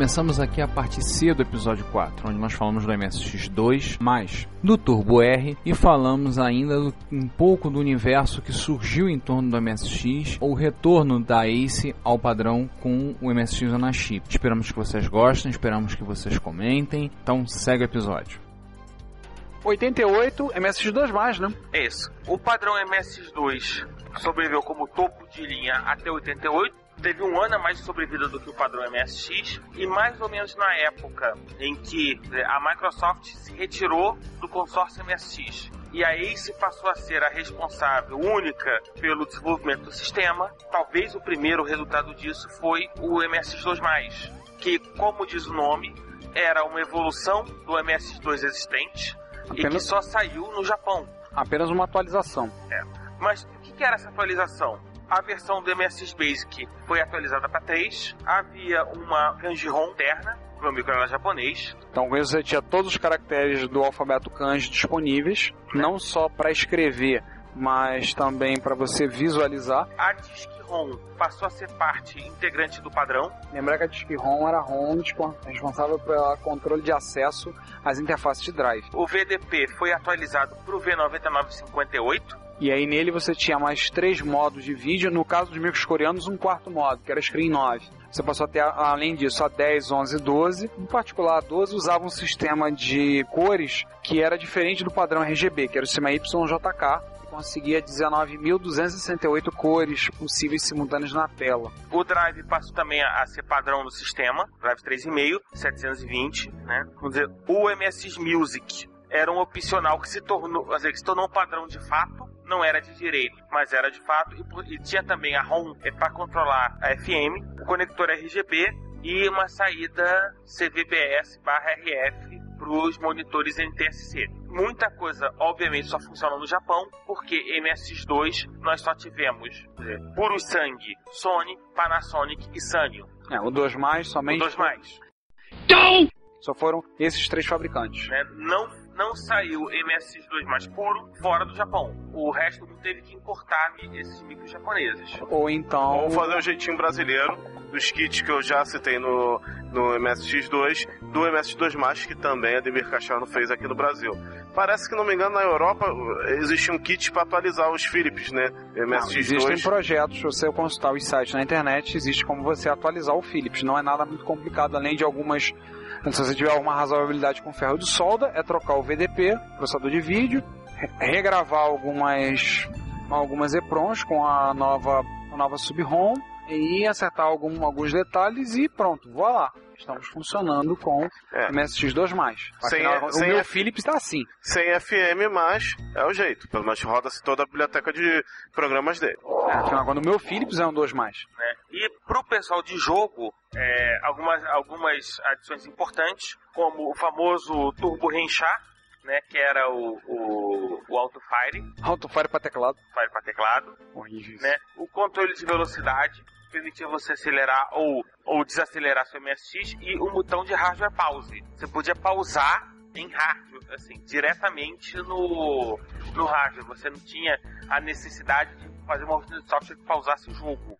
Começamos aqui a parte C do episódio 4, onde nós falamos do MSX2, mais do Turbo R e falamos ainda do- um pouco do universo que surgiu em torno do MSX, o retorno da Ace ao padrão com o MSX na chip. Esperamos que vocês gostem, esperamos que vocês comentem. Então segue o episódio. 88 MSX2+, mais, né? É isso. O padrão MSX2 sobreviveu como topo de linha até 88. Teve um ano a mais de sobrevida do que o padrão MSX. E mais ou menos na época em que eh, a Microsoft se retirou do consórcio MSX. E a Ace passou a ser a responsável única pelo desenvolvimento do sistema. Talvez o primeiro resultado disso foi o MSX2+, que, como diz o nome, era uma evolução do MSX2 existente e que Apenas- só saiu no Japão. Apenas uma atualização. Mas o que era essa atualização? A versão do MSX Basic foi atualizada para 3. Havia uma kanji ROM interna, para o microondas japonês. Então com isso você tinha todos os caracteres do alfabeto kanji disponíveis, não só para escrever, mas também para você visualizar. A Disk ROM passou a ser parte integrante do padrão. Lembrar que a Disk ROM era ROM responsável pelo controle de acesso às interfaces de drive. O VDP foi atualizado para o V9958. E aí nele você tinha mais três modos de vídeo, no caso dos micros coreanos, um quarto modo, que era Screen 9. Você passou a ter, além disso, a 10, 11 e 12. Em particular, a 12 usava um sistema de cores que era diferente do padrão RGB, que era o sistema YJK, conseguia 19.268 cores possíveis simultâneas na tela. O Drive passou também a ser padrão no sistema, Drive 3,5, 720, né? Vamos dizer, o MSX Music era um opcional que se tornou, quer dizer, que se tornou um padrão de fato, não era de direito, mas era de fato, e, e tinha também a ROM para controlar a FM, o conector RGB e uma saída CVBS barra RF para os monitores NTSC. Muita coisa, obviamente, só funciona no Japão, porque MSX2 nós só tivemos dizer, puro sangue, Sony, Panasonic e Sanyo. É, o 2 mais somente dois mais. só foram esses três fabricantes. né? Não, não saiu MSX2 mais puro fora do Japão. O resto do mundo teve que importar esses micros japoneses. Ou então Vamos fazer um jeitinho brasileiro dos kits que eu já citei no, no MSX2, do MSX2+, que também a Demir Cachorro fez aqui no Brasil. Parece que, não me engano, na Europa existe um kit para atualizar os Philips, né? Não, existem MSX2. projetos, se você consultar os sites na internet, existe como você atualizar o Philips. Não é nada muito complicado, além de algumas. Se você tiver alguma razoabilidade com ferro de solda, é trocar o VDP, processador de vídeo, re- regravar algumas algumas EPROMs com a nova, a nova sub-ROM e acertar algum, alguns detalhes e pronto, voa lá. Estamos funcionando com É. MSX2+. Sem- Afinal, o sem meu F- Philips está assim. Sem FM, mas é o jeito. Pelo menos roda-se toda a biblioteca de programas dele. É, afinal, quando o meu Philips é um 2+. né? E pro pessoal de jogo, é, algumas, algumas adições importantes, como o famoso Turbo Renchar, né, que era o, o, o Auto Fire, Autofire para teclado. Fire para teclado, Horrível. né? O controle de velocidade, permitia você acelerar ou, ou desacelerar seu MSX, e o botão de hardware pause. Você podia pausar em hardware, assim, diretamente no, no hardware. Você não tinha a necessidade de fazer uma rotina de software que pausasse o jogo.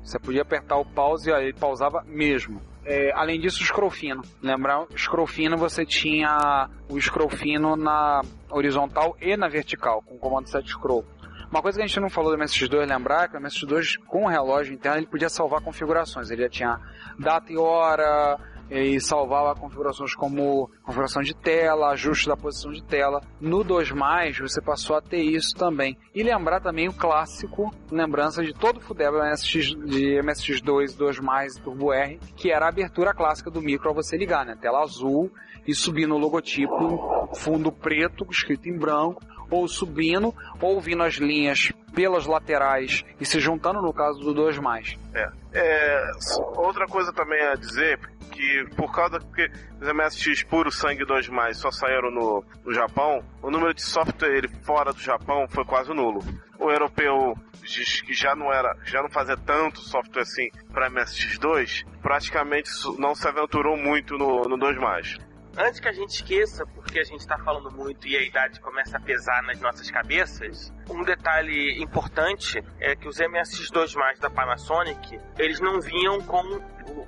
Você podia apertar o pause e ele pausava mesmo. É, além disso, o scroll fino. Lembrar, scroll fino você tinha o scroll fino na horizontal e na vertical, com o comando set scroll. Uma coisa que a gente não falou do MSX2 lembrar é que o MSX2 com o relógio interno ele podia salvar configurações. Ele já tinha data e hora, e salvava configurações como configuração de tela, ajuste da posição de tela. No 2 você passou a ter isso também. E lembrar também o clássico, lembrança de todo o Fudeba MSX, de MSX2, 2 e Turbo R, que era a abertura clássica do micro ao você ligar, né? Tela azul e subindo o logotipo, fundo preto, escrito em branco, ou subindo, ou vindo as linhas pelas laterais e se juntando no caso do 2 É. é. Outra coisa também a dizer, que por causa que os MSX puro sangue 2 só saíram no, no Japão, o número de software fora do Japão foi quase nulo. O europeu que já não era, já não fazia tanto software assim para MSX2, praticamente não se aventurou muito no, no 2 Antes que a gente esqueça, porque a gente está falando muito e a idade começa a pesar nas nossas cabeças, um detalhe importante é que os MSX2 da Panasonic, eles não vinham com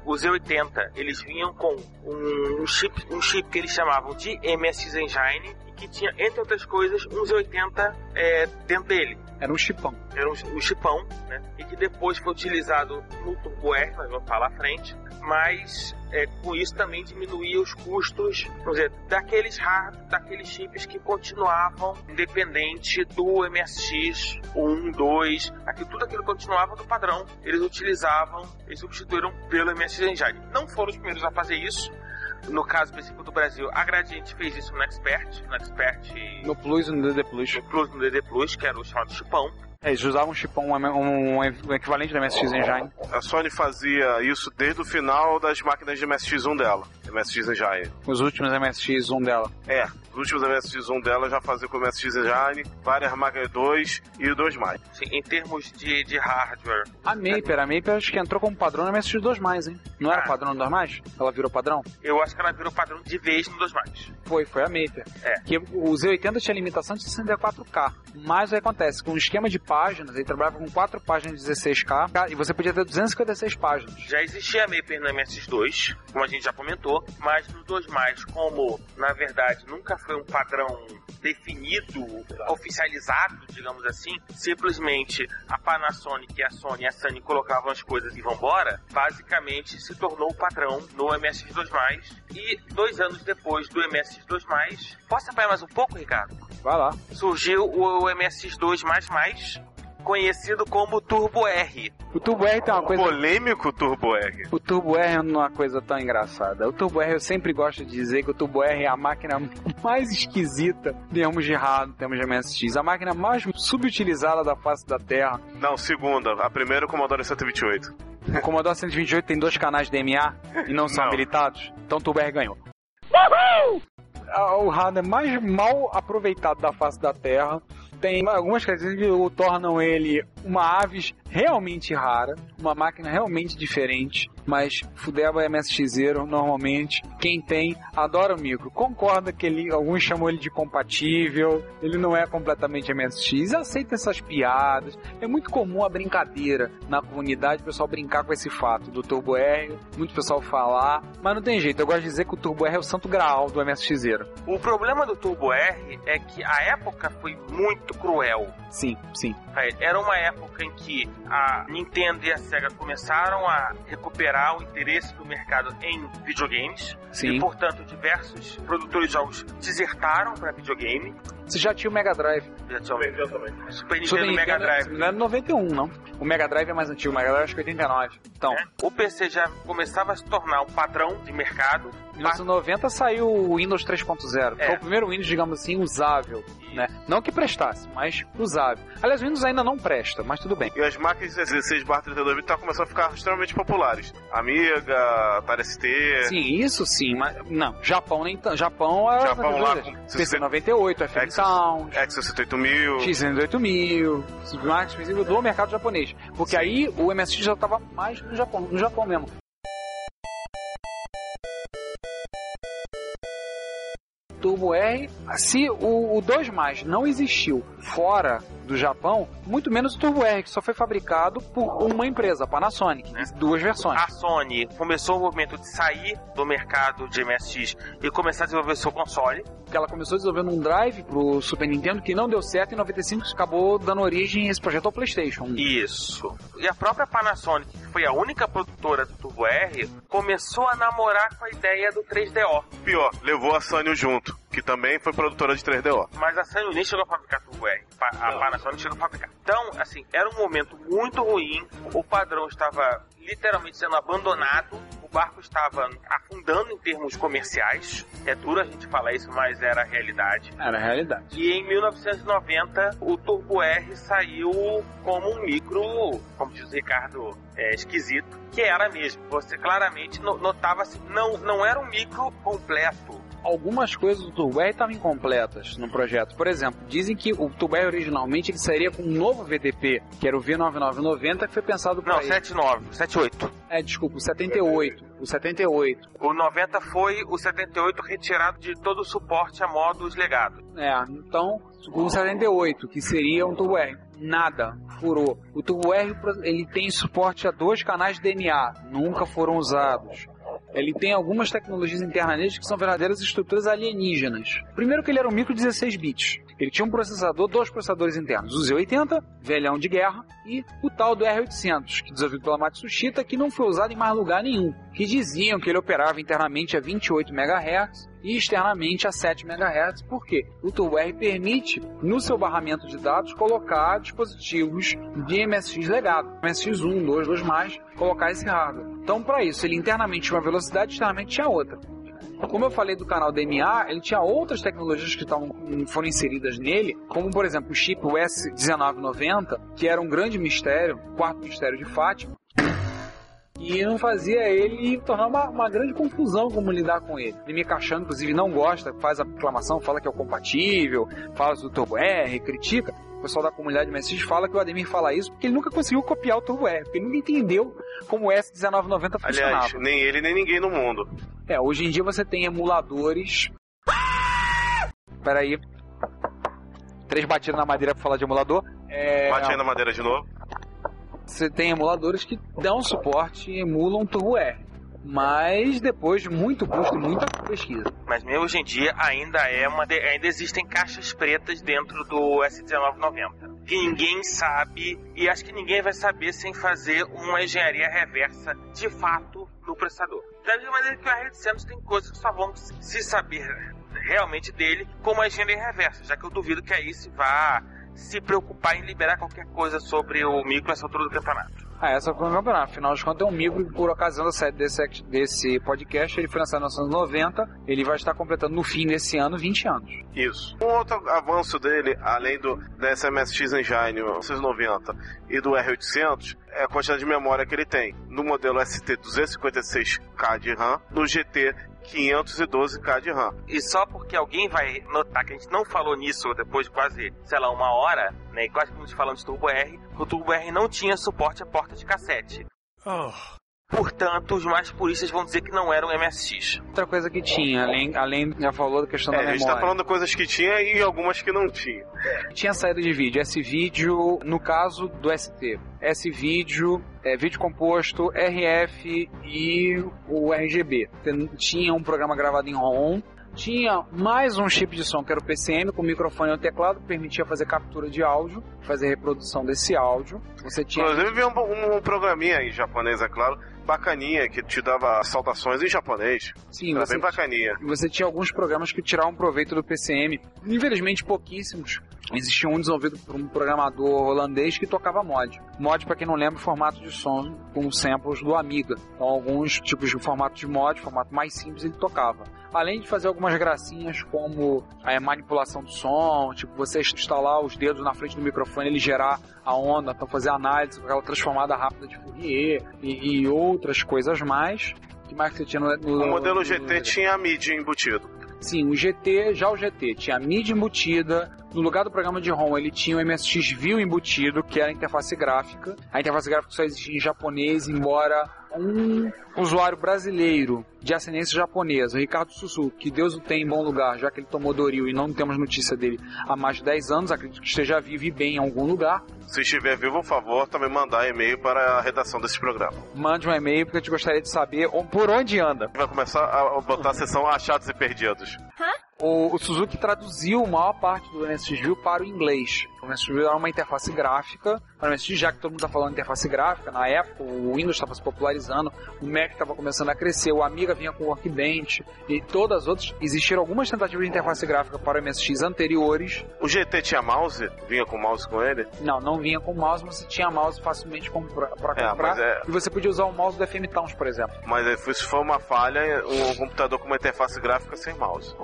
o Z80, eles vinham com um chip, um chip que eles chamavam de MSX Engine que tinha, entre outras coisas, um Z80 é, dentro dele. Era um chipão. Era um, um chipão, né? E que depois foi utilizado no Turbo R, nós vamos falar à frente, mas é, com isso também diminuía os custos, vamos dizer, daqueles hard, daqueles chips que continuavam independente do MSX 1, 2, aquilo, tudo aquilo continuava do padrão. Eles utilizavam, eles substituíram pelo MSX Engine. Não foram os primeiros a fazer isso, no caso específico do Brasil, a Gradiente fez isso no Expert, no Expert... No Plus e no DD Plus. No Plus e no DD Plus, que era o chamado chipão. É, eles usavam um chipão, um, um, equivalente do MSX Engine. A Sony fazia isso desde o final das máquinas de MSX1 dela, MSX Engine. Os últimos MSX1 dela. É, os últimos MSX1 dela já fazia com o MSX Engine, várias máquinas 2 e o 2 mais. Sim, em termos de, de hardware. A Maper, a Maper acho que entrou como padrão no MSX 2 mais, hein? Não era ah. padrão no 2 mais? Ela virou padrão? Eu acho que ela virou padrão de vez no 2 mais. Foi, foi a Maper. É. Que o Z80 tinha limitação de 64K. Mas o que acontece? Com um esquema de páginas, ele trabalhava com 4 páginas de 16K e você podia ter 256 páginas. Já existia a Maper no MSX2, como a gente já comentou, mas no 2 mais, como na verdade nunca foi um padrão definido, oficializado, digamos assim, simplesmente a Panasonic, a Sony e a Sony colocavam as coisas e vambora, basicamente se tornou o padrão no MSX2+, e dois anos depois do MSX2+, posso apanhar mais um pouco, Ricardo? Vai lá. Surgiu o MSX2++, conhecido como Turbo R. O Turbo R tem uma coisa. Polêmico Turbo R. O Turbo R é uma coisa tão engraçada. O Turbo R eu sempre gosto de dizer que o Turbo R é a máquina mais esquisita em termos de errado, em termos de MSX. A máquina mais subutilizada da face da Terra. Não, segunda. A primeira é o Commodore 128. O Commodore 128 tem dois canais DMA e não são não. habilitados. Então o Turbo R ganhou. Uhul! O hardware é mais mal aproveitado da face da Terra tem algumas características que o tornam ele uma aves realmente rara, uma máquina realmente diferente, mas Fudeba é MSXero, normalmente, quem tem, adora o micro. Concorda que ele, alguns chamam ele de compatível, ele não é completamente MSX, aceita essas piadas. É muito comum a brincadeira na comunidade, o pessoal brincar com esse fato do Turbo R, muito pessoal falar, mas não tem jeito, eu gosto de dizer que o Turbo R é o santo graal do MSXero. O problema do Turbo R é que a época foi muito cruel. Sim, sim. Era uma época em que a Nintendo e a Sega começaram a recuperar o interesse do mercado em videogames. Sim. E, portanto, diversos produtores de jogos desertaram para videogame. Você já tinha o Mega Drive. Já tinha o Mega Drive. Super Nintendo e Mega Drive. Não é 91, não. O Mega Drive é mais antigo, o Mega Drive acho que é 89. Então. É. O PC já começava a se tornar um padrão de mercado. Em 1990 saiu o Windows 3.0. É. Foi o primeiro Windows, digamos assim, usável. Né? Não que prestasse, mas usável. Aliás, o Windows ainda não presta, mas tudo bem. E as máquinas 16 32 bits estão começando a ficar extremamente populares. Amiga, Atari ST. Sim, isso sim, mas não. Japão nem tanto. Japão é. Japão lá com PC 98, FM Sound, X68000, X68000, máquinas do mercado japonês. Porque sim. aí o MSX já estava mais no Japão, no Japão mesmo. Turbo R, se o, o 2 mais não existiu fora do Japão, muito menos o Turbo R, que só foi fabricado por uma empresa, a Panasonic, Né? duas versões. A Sony começou o movimento de sair do mercado de MSX e começar a desenvolver seu console. Porque ela começou desenvolvendo um drive pro Super Nintendo que não deu certo em 95 acabou dando origem a esse projeto ao PlayStation. Isso. E a própria Panasonic, que foi a única produtora do Turbo R, começou a namorar com a ideia do 3DO. Pior, levou a Sanyo junto, que também foi produtora de 3DO. Mas a Sanyo nem chegou a fabricar Turbo R. A Panasonic chegou a fabricar. Então, assim, era um momento muito ruim. O padrão estava literalmente sendo abandonado. O barco estava afundando em termos comerciais. É duro a gente falar isso, mas era a realidade. Era a realidade. E em 1990, o Turbo R saiu como um micro, como diz o Ricardo, é, esquisito, que era mesmo. Você claramente no- notava assim, não, não era um micro completo. Algumas coisas do R estavam incompletas no projeto. Por exemplo, dizem que o R originalmente ele sairia com um novo VDP, que era o V9990, que foi pensado para Não, 79, 78. É, desculpa, o 78. O 78. O 90 foi o 78 retirado de todo o suporte a modos legados. É, então, o 78, que seria um R. Nada, furou. O Turbo R ele tem suporte a dois canais DNA, nunca foram usados. Ele tem algumas tecnologias internas que são verdadeiras estruturas alienígenas. Primeiro que ele era um micro 16 bits. Ele tinha um processador, dois processadores internos, o Z80, velhão de guerra, e o tal do R800, que desenvolvido pela Matsushita, que não foi usado em mais lugar nenhum. Que diziam que ele operava internamente a 28 MHz e externamente a 7 MHz. Por quê? O Turbo R permite, no seu barramento de dados, colocar dispositivos de MSX legado. MSX 1, 2, 2+, colocar esse hardware. Então, para isso, ele internamente tinha uma velocidade, externamente tinha outra. Como eu falei do canal DMA, ele tinha outras tecnologias que tavam, foram inseridas nele, como por exemplo o chip US1990, que era um grande mistério, quarto mistério de Fátima, e não fazia ele tornar uma, uma grande confusão como lidar com ele. Ele me encaixando, inclusive, não gosta, faz a reclamação, fala que é o compatível, fala do Turbo R, critica. O pessoal da comunidade MSX fala que o Ademir fala isso porque ele nunca conseguiu copiar o Turbo R, porque ele nunca entendeu como o S1990 funcionava. Aliás, nem ele nem ninguém no mundo. É, hoje em dia você tem emuladores. Peraí. Três batidas na madeira pra falar de emulador. É, Bate aí na madeira de novo. Você tem emuladores que dão suporte e emulam Turbo R. Mas depois de muito custo e muita pesquisa. Mas mesmo hoje em dia ainda é uma de- ainda existem caixas pretas dentro do S1990 que ninguém sabe e acho que ninguém vai saber sem fazer uma engenharia reversa de fato no processador. Da mesma maneira que o R800 tem coisas que só vão se saber realmente dele como a engenharia reversa, já que eu duvido que a ICE vá se preocupar em liberar qualquer coisa sobre o micro nessa altura do campeonato. Ah, essa foi o campeonato. Afinal de contas, é um micro que, por ocasião da série desse, desse podcast, ele foi lançado em 1990. Ele vai estar completando no fim desse ano 20 anos. Isso. Um outro avanço dele, além do dessa MSX Engine 1990 e do R800, é a quantidade de memória que ele tem. No modelo ST 256K de RAM, no GT 512K de RAM. E só porque alguém vai notar que a gente não falou nisso depois de quase, sei lá, uma hora, né? E quase que a gente falando de Turbo R, o Turbo R não tinha suporte a porta de cassete. Portanto, os mais puristas vão dizer que não era um MSX. Outra coisa que tinha, além, além já falou da questão É, da a gente memória. tá falando de coisas que tinha e algumas que não tinha. Tinha saída de vídeo, S-Vídeo, no caso do ST. S-Vídeo, é, vídeo composto, RF e o RGB. Tinha um programa gravado em ROM. Tinha mais um chip de som que era o PCM com microfone e teclado que permitia fazer captura de áudio, fazer reprodução desse áudio. Você tinha Inclusive veio um, um programinha em japonês, é claro, bacaninha, que te dava saudações em japonês. sim, Era você bem bacaninha. você tinha alguns programas que tiravam proveito do PCM. Infelizmente, pouquíssimos. Existia um desenvolvido por um programador holandês que tocava mod. Mod, para quem não lembra, formato de som com samples do Amiga. Então, alguns tipos de formato de mod, formato mais simples, ele tocava. Além de fazer algumas gracinhas como a manipulação do som, tipo você instalar os dedos na frente do microfone ele gerar a onda, então fazer análise com aquela transformada rápida de Fourier e, e outras coisas mais. O que mais que você tinha no, no O modelo no- GT tinha a MIDI embutido. Sim, o GT, já o GT, tinha mídia embutida, No lugar do programa de ROM, ele tinha o MSX View embutido, que era a interface gráfica. A interface gráfica só existia em japonês, embora um usuário brasileiro de ascendência japonesa, Ricardo Suzu, que Deus o tem em bom lugar, já que ele tomou Doril e não temos notícia dele há mais de 10 anos, acredito que esteja vivo e bem em algum lugar. Se estiver vivo, por favor, também mandar e-mail para a redação desse programa. Mande um e-mail porque eu te gostaria de saber por onde anda. Vai começar a botar a sessão achados e perdidos. O, o Suzuki traduziu a maior parte do MSX View para o inglês. O MSX View era uma interface gráfica. Para o MSX, já que todo mundo está falando de interface gráfica, na época o Windows estava se popularizando, o Mac estava começando a crescer, o Amiga vinha com o Workbench e todas as outras. Existiram algumas tentativas de interface gráfica para o MSX anteriores. O GT tinha mouse? Vinha com mouse com ele? Não, não vinha com mouse, mas você tinha mouse facilmente para É, comprar. mas é- E você podia usar o mouse do FM Towns, por exemplo. Mas se for uma falha, um computador com uma interface gráfica sem mouse.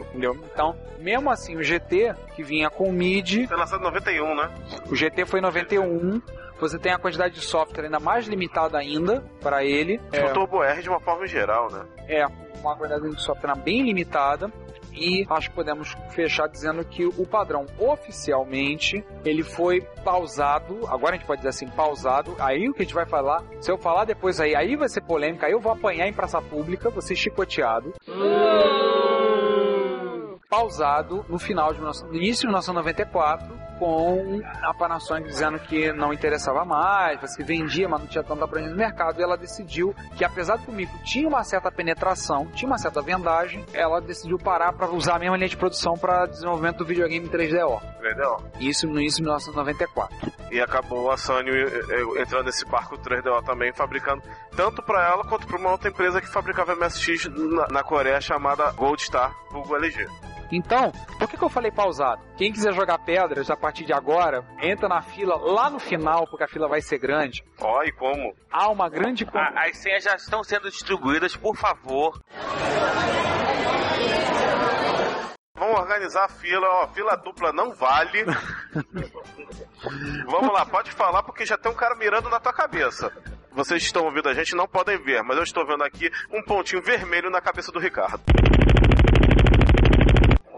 Entendeu? Então, mesmo assim, o GT, que vinha com MIDI, Foi lançado em 91, né? O GT foi em 91. Você tem a quantidade de software ainda mais limitada ainda para ele. O Turbo R de uma forma geral, né? É uma quantidade de software bem limitada. E acho que podemos fechar dizendo que o padrão oficialmente ele foi pausado. Agora a gente pode dizer assim, pausado. Aí o que a gente vai falar, se eu falar depois aí, aí vai ser polêmica, aí eu vou apanhar em praça pública, vou ser chicoteado. Pausado no final de 19 no início de 1994 com a Panasonic dizendo que não interessava mais, que vendia, mas não tinha tanta abrangência no mercado, e ela decidiu que apesar que o micro tinha uma certa penetração, tinha uma certa vendagem, ela decidiu parar para usar a mesma linha de produção para desenvolvimento do videogame 3DO. Entendeu? Isso no início de 1994. E acabou a Sony eh, eh, entrando nesse barco 3DO também, fabricando tanto para ela quanto para uma outra empresa que fabricava MSX na, na Coreia chamada Gold Star, Google LG. Então, por que, que eu falei pausado? Quem quiser jogar pedras a partir de agora, entra na fila lá no final, porque a fila vai ser grande. Ó, e como? Há uma grande. A- As senhas já estão sendo distribuídas, por favor. Vamos organizar a fila, ó, fila dupla não vale. Vamos lá, pode falar porque já tem um cara mirando na tua cabeça. Vocês estão ouvindo a gente não podem ver, mas eu estou vendo aqui um pontinho vermelho na cabeça do Ricardo.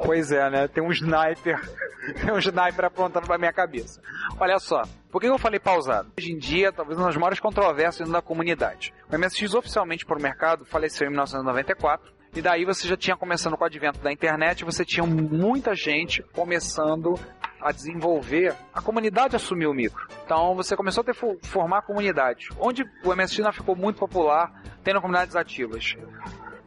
Pois é, né? Tem um sniper. Tem um sniper apontando pra minha cabeça. Olha só, por que eu falei pausado? Hoje em dia, talvez uma das maiores controvérsias da comunidade. O MSX oficialmente para o mercado faleceu em 1994. E daí você já tinha começando com o advento da internet, você tinha muita gente começando a desenvolver, a comunidade assumiu o micro. Então você começou a ter, fo- formar comunidade. Onde o MSX ficou muito popular, tendo comunidades ativas.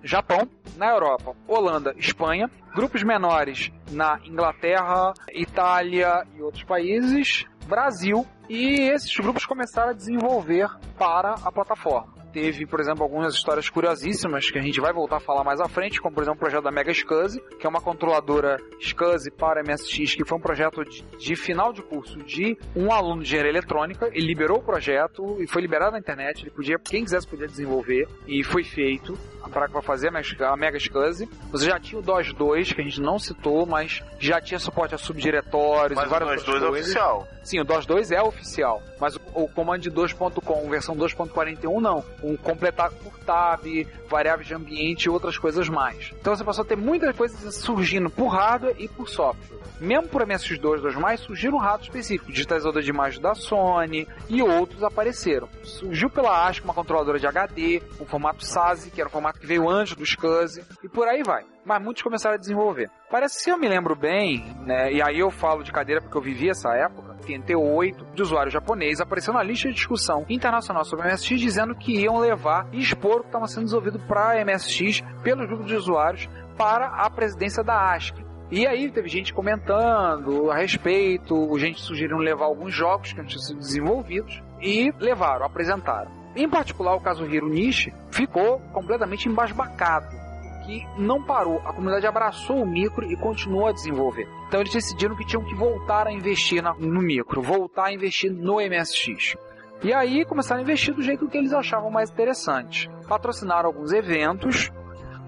Japão, na Europa, Holanda, Espanha, grupos menores na Inglaterra, Itália e outros países, Brasil, e esses grupos começaram a desenvolver para a plataforma. Teve, por exemplo, algumas histórias curiosíssimas que a gente vai voltar a falar mais à frente, como por exemplo o projeto da Mega SCSI, que é uma controladora SCSI para MSX, que foi um projeto de, de final de curso de um aluno de engenharia eletrônica. Ele liberou o projeto e foi liberado na internet. Ele podia, quem quisesse podia desenvolver e foi feito para fazer a Mega- a Mega SCSI. Você já tinha o DOS 2, que a gente não citou, mas já tinha suporte a subdiretórios Mas e o várias 2 outras é coisas. oficial. Sim, o DOS 2 é oficial, mas o, o Command 2.com, versão 2.41 não. Um completar por tab, variáveis de ambiente e outras coisas mais. Então você passou a ter muitas coisas surgindo por hardware e por software. Mesmo por MSX2 2 mais, surgiram hardware específicos, digitalizador de imagem da Sony e outros apareceram. Surgiu pela ASCII uma controladora de HD, um formato SASI, que era o formato que veio antes do SCSI, e por aí vai. Mas muitos começaram a desenvolver. Parece que se eu me lembro bem, né, e aí eu falo de cadeira porque eu vivi essa época, 88 de usuário japonês apareceu na lista de discussão internacional sobre MSX dizendo que iam levar e expor o que estava sendo desenvolvido para MSX pelos grupos de usuários para a presidência da ASCII. E aí teve gente comentando a respeito, gente sugerindo levar alguns jogos que não tinham sido desenvolvidos e levaram, apresentaram. Em particular, o caso Hiro Nishi ficou completamente embasbacado que não parou. A comunidade abraçou o micro e continuou a desenvolver. Então eles decidiram que tinham que voltar a investir no micro, voltar a investir no MSX. E aí começaram a investir do jeito que eles achavam mais interessante. Patrocinaram alguns eventos,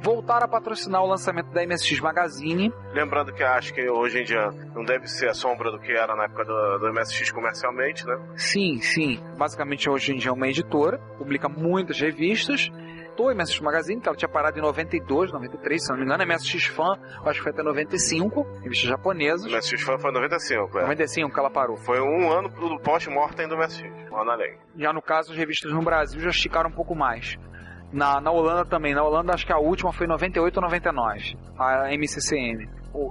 voltaram a patrocinar o lançamento da MSX Magazine, Lembrando que acho que hoje em dia não deve ser a sombra do que era na época do, do MSX comercialmente, né? Sim, sim. Basicamente hoje em dia é uma editora, publica muitas revistas a MSX Magazine, que ela tinha parado em 92, 93, se não me engano, a MSX Fan, acho que foi até 95, revista japonesa. O MSX foi, foi 95, é. 95 que ela parou. Foi um ano do pós-mortem do MSX, um ano além. Já no caso, as revistas no Brasil já esticaram um pouco mais. Na, na Holanda também. Na Holanda, acho que a última foi em 98 ou 99. A MCCM.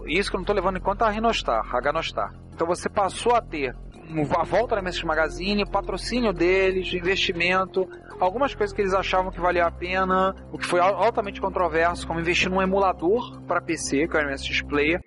Isso que eu não estou levando em conta a Rinostar, a Ganostar. Então você passou a ter a volta da MSX Magazine, o patrocínio deles, investimento, algumas coisas que eles achavam que valia a pena, o que foi al- altamente controverso, como investir num emulador para PC, que é o MSX Player.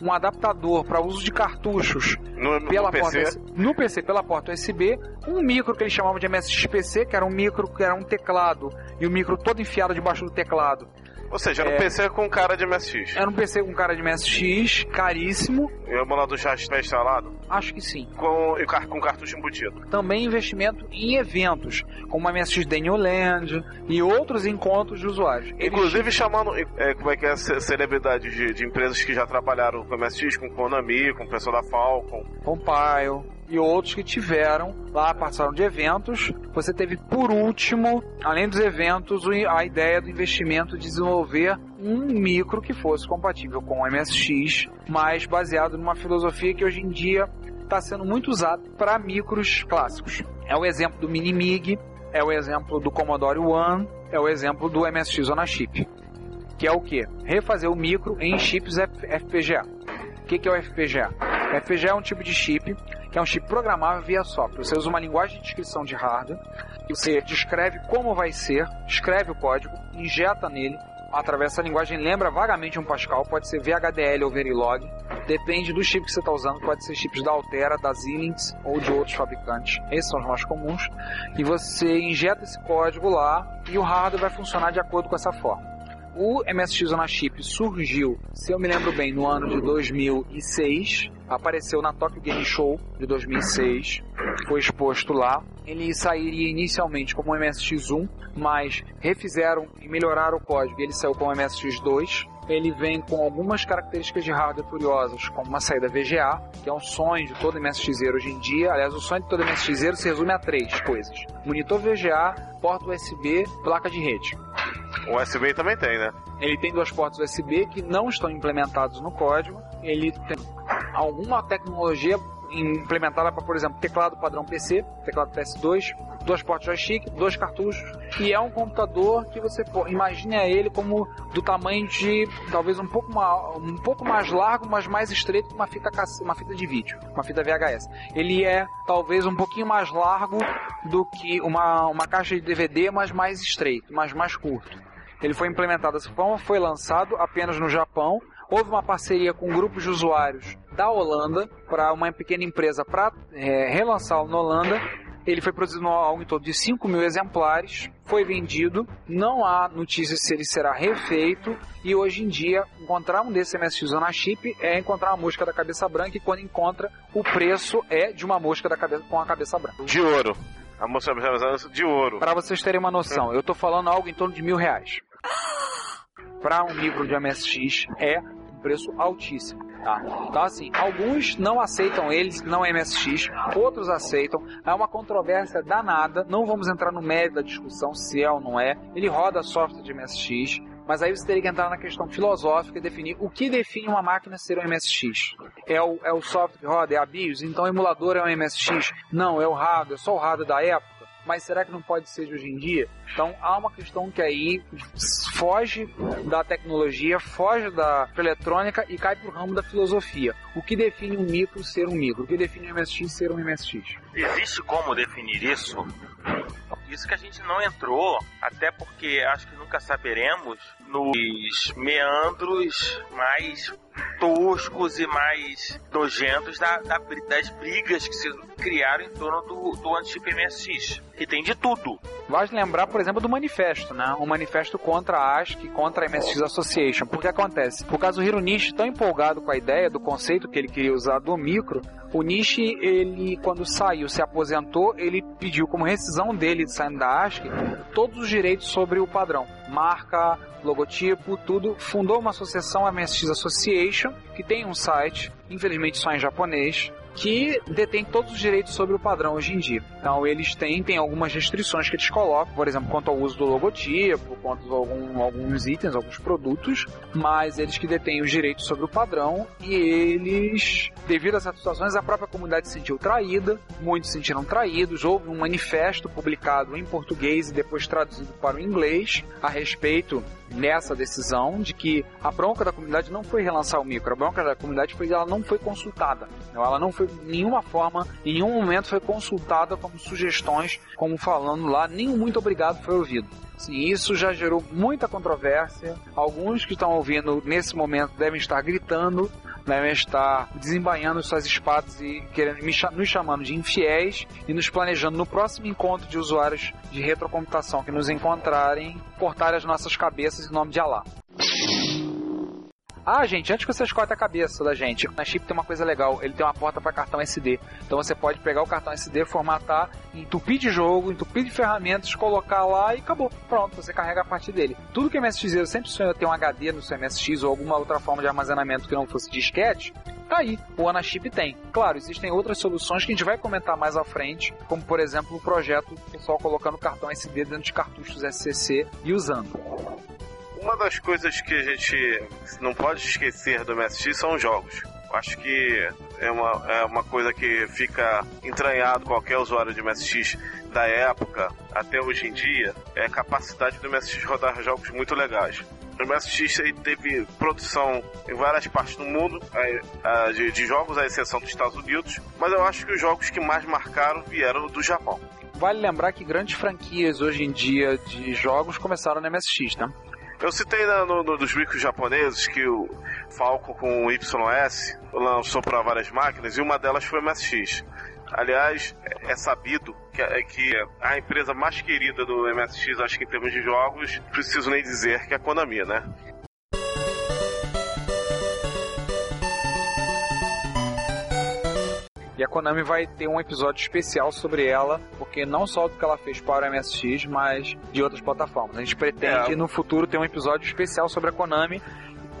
Um adaptador para uso de cartuchos No, no pela PC, porta no PC pela porta USB, um micro que eles chamavam de MSX PC, que era um micro que era um teclado e o micro todo enfiado debaixo do teclado. Ou seja, era um É. PC com cara de MSX. Era um PC com cara de MSX, caríssimo, E o emulador já está instalado acho que sim. com, com cartucho embutido. Também investimento em eventos, como a MSX Daniel Land e outros encontros de usuários. Eles- Inclusive chamando, é, como é que é, ce- celebridades de, de empresas que já trabalharam com MSX, com Konami, com o pessoal da Falcon. Compile e outros que tiveram lá, participaram de eventos. Você teve, por último, além dos eventos, a ideia do investimento de desenvolver um micro que fosse compatível com o MSX, mas baseado numa filosofia que hoje em dia está sendo muito usada para micros clássicos. É o exemplo do Minimig, é o exemplo do Commodore One, é o exemplo do MSX Zona Chip. Que é o que? Refazer o micro em chips FPGA. O que, que é o FPGA? FPGA é um tipo de chip que é um chip programável via software. Você usa uma linguagem de descrição de hardware, você descreve como vai ser, escreve o código, injeta nele, através dessa linguagem lembra vagamente um Pascal, pode ser VHDL ou Verilog, depende do chip que você está usando, pode ser chips da Altera, da Xilinx ou de outros fabricantes. Esses são os mais comuns. E você injeta esse código lá e o hardware vai funcionar de acordo com essa forma. O MSX Chip surgiu, se eu me lembro bem, no ano de 2006. Apareceu na Tokyo Game Show de 2006. Foi exposto lá. Ele sairia inicialmente como MSX1, mas refizeram e melhoraram o código. Ele saiu como MSX2. Ele vem com algumas características de hardware curiosas, como uma saída VGA, que é um sonho de todo MSXero hoje em dia. Aliás, o sonho de todo MSXero se resume a três coisas: monitor VGA, porta USB, placa de rede. O USB também tem, né? Ele tem duas portas USB que não estão implementados no código. Ele tem alguma tecnologia implementada para, por exemplo, teclado padrão PC, teclado PS2, duas portas joystick, dois cartuchos. E é um computador que você pô, imagine ele como do tamanho de talvez um pouco, ma- um pouco mais largo, mas mais estreito que uma fita, uma fita de vídeo, uma fita VHS. Ele é talvez um pouquinho mais largo do que uma, uma caixa de DVD, mas mais estreito, mas mais curto. Ele foi implementado dessa forma, foi lançado apenas no Japão. Houve uma parceria com grupos de usuários da Holanda para uma pequena empresa para relançá-lo na Holanda. Ele foi produzido algo em torno de 5 mil exemplares, foi vendido, não há notícias se ele será refeito, e hoje em dia, encontrar um desses MSX Zona Chip é encontrar uma mosca da cabeça branca, e quando encontra, o preço é de uma mosca da cabeça, com a cabeça branca. De ouro. A moça de ouro. Para vocês terem uma noção, eu estou falando algo em torno de mil reais. Para um micro de MSX é um preço altíssimo. Tá? Então, assim, alguns não aceitam eles, não é MSX, outros aceitam. É uma controvérsia danada. Não vamos entrar no mérito da discussão se é ou não é. Ele roda software de MSX, mas aí você teria que entrar na questão filosófica e definir o que define uma máquina ser um MSX. É o, é o software que roda, é a BIOS, então o emulador é um MSX? Não, é o hardware, é só o hardware da época. Mas será que não pode ser de hoje em dia? Então há uma questão que aí foge da tecnologia, foge da eletrônica e cai pro ramo da filosofia. O que define um micro ser um micro? O que define um MSX ser um MSX? Existe como definir isso? Isso que a gente não entrou, até porque acho que nunca saberemos, nos meandros mais toscos e mais nojentos da, da- das brigas que se criaram em torno do, do anti-chip MSX. Que tem de tudo. Vale lembrar, por exemplo, do manifesto, né? Um manifesto contra a ASCII, contra a MSX Association. Porque acontece? Por causa do Hiro Nishi tão empolgado com a ideia, do conceito que ele queria usar do micro, o Nishi, ele, quando saiu, se aposentou, ele pediu como rescisão dele, saindo da ASCII, todos os direitos sobre o padrão. Marca, logotipo, tudo. Fundou uma associação, a MSX Association, que tem um site, infelizmente só em japonês, que detém todos os direitos sobre o padrão hoje em dia. Então eles têm, têm algumas restrições que eles colocam, por exemplo, quanto ao uso do logotipo, quanto a algum, alguns itens, alguns produtos, mas eles que detêm os direitos sobre o padrão e eles, devido a essas situações, a própria comunidade se sentiu traída, muitos se sentiram traídos, houve um manifesto publicado em português e depois traduzido para o inglês a respeito nessa decisão de que a bronca da comunidade não foi relançar o micro, a bronca da comunidade foi ela não foi consultada. Ela não foi, de nenhuma forma, em nenhum momento foi consultada como sugestões, como falando lá, nem muito obrigado foi ouvido. Sim, isso já gerou muita controvérsia. Alguns que estão ouvindo nesse momento devem estar gritando, devem estar desembainhando suas espadas e querendo nos chamando de infiéis e nos planejando no próximo encontro de usuários de retrocomputação que nos encontrarem, cortar as nossas cabeças em nome de Alá. Ah, gente, antes que vocês cortem a cabeça da gente, na chip tem uma coisa legal, ele tem uma porta para cartão SD. Então você pode pegar o cartão SD, formatar, entupir de jogo, entupir de ferramentas, colocar lá e acabou. Pronto, você carrega a parte dele. Tudo que MSX eu sempre sonhei ter um HD no seu MSX ou alguma outra forma de armazenamento que não fosse disquete, tá aí, o Anachip tem. Claro, existem outras soluções que a gente vai comentar mais à frente, como por exemplo o projeto pessoal colocando cartão SD dentro de cartuchos SCC e usando. Uma das coisas que a gente não pode esquecer do MSX são os jogos. Acho que é uma, é uma coisa que fica entranhado qualquer usuário de MSX da época até hoje em dia, é a capacidade do MSX rodar jogos muito legais. O MSX teve produção em várias partes do mundo de, de jogos, à exceção dos Estados Unidos, mas eu acho que os jogos que mais marcaram vieram do Japão. Vale lembrar que grandes franquias hoje em dia de jogos começaram no MSX, tá? Eu citei na- no, no- dos micros japoneses que o Falcon com o YS lançou para várias máquinas e uma delas foi o MSX. Aliás, é é sabido que, é que a empresa mais querida do MSX, acho que em termos de jogos, preciso nem dizer que é a Konami, né? E a Konami vai ter um episódio especial sobre ela, porque não só do que ela fez para o MSX, mas de outras plataformas. A gente pretende É. no futuro ter um episódio especial sobre a Konami,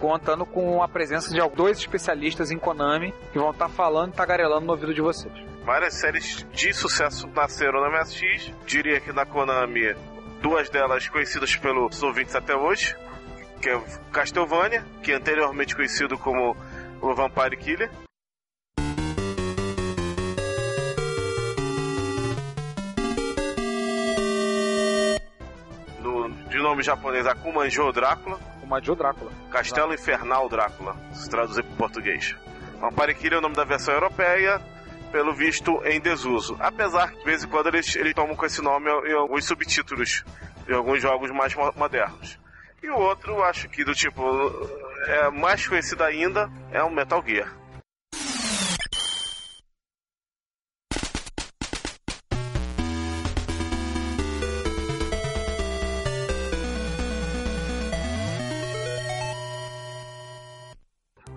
contando com a presença de dois especialistas em Konami que vão estar falando e tagarelando no ouvido de vocês. Várias séries de sucesso nasceram no MSX. Diria que na Konami, duas delas conhecidas pelos ouvintes até hoje, que é Castlevania, que é anteriormente conhecido como o Vampire Killer. Nome japonês, Akumanjo Drácula. Uma Joe Drácula. Castelo Infernal Drácula, se traduzir para português. Vampire Killer é o nome da versão europeia, pelo visto em desuso. Apesar que de vez em quando eles, eles tomam com esse nome em alguns subtítulos de alguns jogos mais mo- modernos. E o outro, acho que do tipo, é mais conhecido ainda, é o Metal Gear.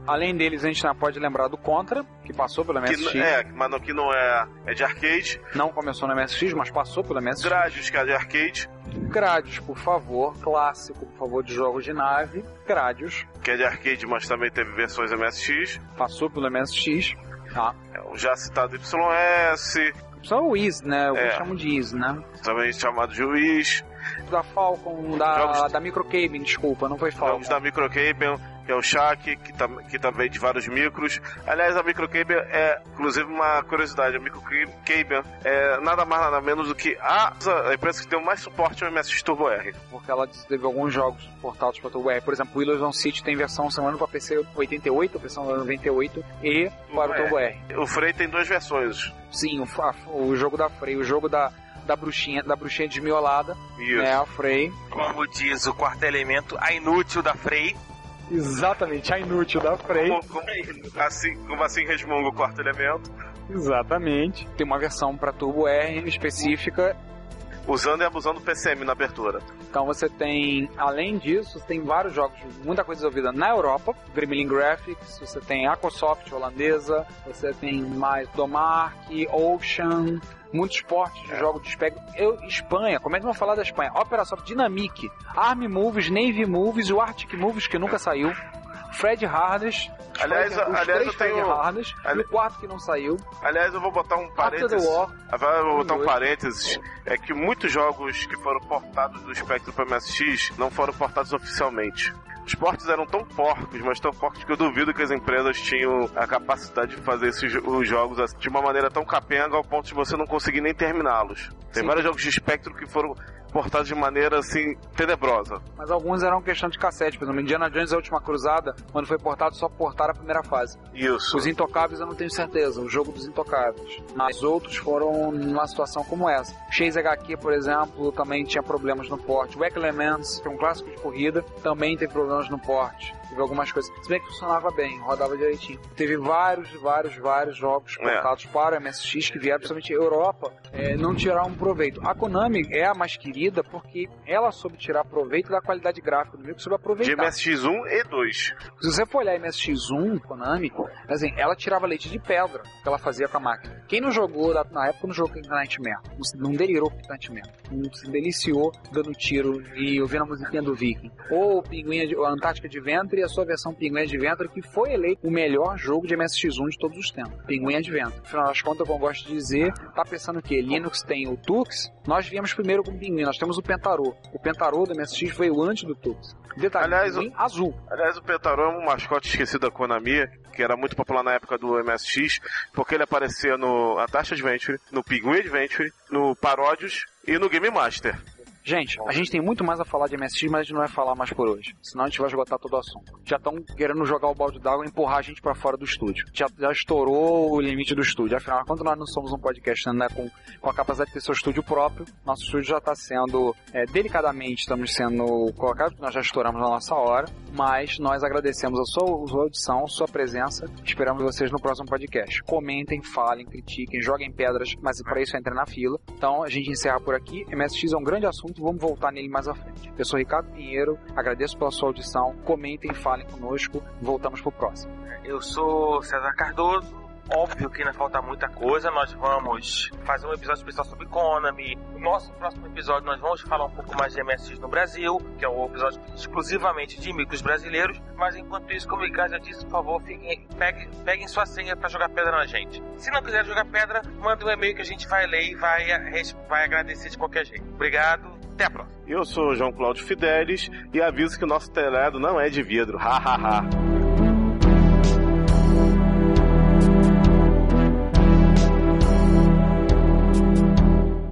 Além deles, a gente ainda pode lembrar do Contra, que passou pelo Que, MSX. n- é, mas no, que não é, é de arcade. Não começou no MSX, mas passou pelo MSX. Gradius, que é de arcade. Gradius, por favor. Clássico, por favor, de jogos de nave. Gradius. Que é de arcade, mas também teve versões MSX. Passou pelo MSX. Tá. É, o já citado YS, Só o Easy, né? Eu É. chamo de Easy, né? também chamado de Wiz. Da Falcon, da, Jogos- da Microcabin, desculpa, não foi Falcon. Jogos da Microcable, que é o Shaq, que, tam, que também de vários micros. Aliás, a Microcable é, inclusive, uma curiosidade. A Microcable é nada mais nada menos do que a, a empresa que tem mais suporte ao MSX Turbo R. Porque ela teve alguns jogos portados para o Por exemplo, o Willows on City tem versão, se não me engano, para PC 88, versão 98 e para o Turbo R. O Frei tem duas versões. Sim, o, o jogo da Frey, o jogo da, da bruxinha, da bruxinha desmiolada, Isso. né? A Frey. Como diz o quarto elemento, a inútil da Frey. Exatamente, a inútil da Frey. Como, como- assim, como assim resmunga o quarto elemento. Exatamente. Tem uma versão para Turbo R específica. Usando e abusando do PCM na abertura. Então você tem, além disso, você tem vários jogos, muita coisa desenvolvida na Europa, Gremlin Graphics, você tem Aquasoft holandesa, você tem mais Domark, Ocean, muitos portes de jogos de espectro. Eu, Espanha, como é que vamos falar da Espanha? Operasoft Dynamic, Army Movies, Navy Movies, o Arctic Movies que nunca saiu. Fred Harness. Aliás, os aliás, eu tenho- Fred Harness, Ali- o quarto que não saiu. Aliás, eu vou botar um parênteses. War. Eu vou botar um parênteses. É que muitos jogos que foram portados do Spectrum para MSX não foram portados oficialmente. Os portes eram tão porcos, mas tão porcos que eu duvido que as empresas tinham a capacidade de fazer esses os jogos assim, de uma maneira tão capenga ao ponto de você não conseguir nem terminá-los. Tem Sim. vários jogos de Spectrum que foram portados de maneira assim tenebrosa. Mas alguns eram questão de cassete. Por exemplo, Indiana Jones A Última Cruzada, quando foi portado, só portaram a primeira fase. Isso. Os Intocáveis eu não tenho certeza, o jogo dos Intocáveis. Mas outros foram numa situação como essa. Chase HQ, por exemplo, também tinha problemas no porte. Wack Elements, que é um clássico de corrida, também teve problemas no porte. Teve algumas coisas. Se bem que funcionava bem, rodava direitinho. Teve vários, vários, vários jogos É. portados para o MSX que vieram, principalmente Europa, é, não tiraram proveito. A Konami é a mais querida porque ela soube tirar proveito da qualidade gráfica do jogo, soube De aproveitar. MSX1 e 2. Se você for olhar MSX1, Konami, assim, ela tirava leite de pedra que ela fazia com a máquina. Quem não jogou na- época não jogou Nightmare, não, não delirou com Nightmare, não se deliciou dando tiro e ouvindo a musiquinha do Viking. Ou o Pinguim, de- o Antártica Adventure e a sua versão Pinguim Adventure, que foi eleito o melhor jogo de MSX1 de todos os tempos. Pinguim Adventure. Afinal das contas, como eu gosto de dizer, tá pensando que Linux tem o Tux, nós viemos primeiro com o Pinguim, nós temos o Pentarou. O Pentarou do MSX veio antes do Tux. Detalhe, Aliás, Pinguim azul. Aliás, o Petaro é um mascote esquecido da Konami, que era muito popular na época do MSX, porque ele aparecia no Atashi Adventure, no Pinguim Adventure, no Paródios e no Game Master. Gente, a gente tem muito mais a falar de MSX, mas a gente não vai falar mais por hoje. Senão a gente vai esgotar todo o assunto. Já estão querendo jogar o balde d'água e empurrar a gente pra fora do estúdio. Já, já estourou o limite do estúdio. Afinal, quando nós não somos um podcast né, com, com a capacidade de ter seu estúdio próprio, nosso estúdio já está sendo, é, delicadamente, estamos sendo colocados, nós já estouramos na nossa hora, mas nós agradecemos a sua, a sua audição, a sua presença. Esperamos vocês no próximo podcast. Comentem, falem, critiquem, joguem pedras, mas para isso entrem na fila. Então a gente encerra por aqui. MSX é um grande assunto, vamos voltar nele mais à frente. Eu sou Ricardo Pinheiro, agradeço pela sua audição. Comentem, falem conosco. Voltamos pro próximo. Eu sou César Cardoso. Óbvio que ainda falta muita coisa. Nós vamos fazer um episódio especial sobre Konami. No nosso próximo episódio, nós vamos falar um pouco mais de MSX no Brasil, que é um episódio exclusivamente de micros brasileiros. Mas enquanto isso, como o já disse, por favor, fiquem, peguem, peguem sua senha para jogar pedra na gente. Se não quiser jogar pedra, manda um e-mail que a gente vai ler e vai, vai agradecer de qualquer jeito. Obrigado, até a próxima. Eu sou o João Cláudio Fidelis e aviso que o nosso telhado não é de vidro. Ha ha ha.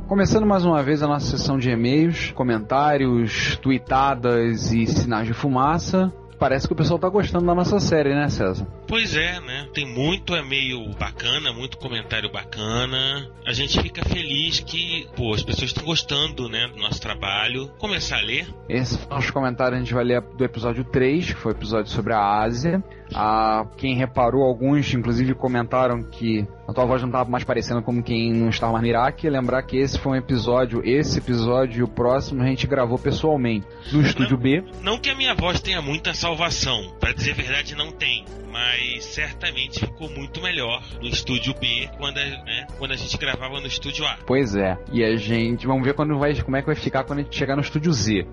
Começando mais uma vez a nossa sessão de e-mails, comentários, tweetadas e sinais de fumaça. Parece que o pessoal tá gostando da nossa série, né, César? Pois é, né? Tem muito e-mail bacana, muito comentário bacana. A gente fica feliz que, pô, as pessoas estão gostando, né, do nosso trabalho. Começar a ler. Esses são os comentários a gente vai ler do episódio 3, que foi o episódio sobre a Ásia. Ah, quem reparou, alguns inclusive comentaram que a tua voz não estava mais parecendo como quem não estava mais no Iraque. Lembrar que esse foi um episódio, esse episódio e o próximo a gente gravou pessoalmente no estúdio B. Não que a minha voz tenha muita salvação, pra dizer a verdade não tem, mas certamente ficou muito melhor no estúdio B quando a, né, quando a gente gravava no estúdio A. Pois é. E a gente, vamos ver quando vai, como é que vai ficar quando a gente chegar no estúdio Z.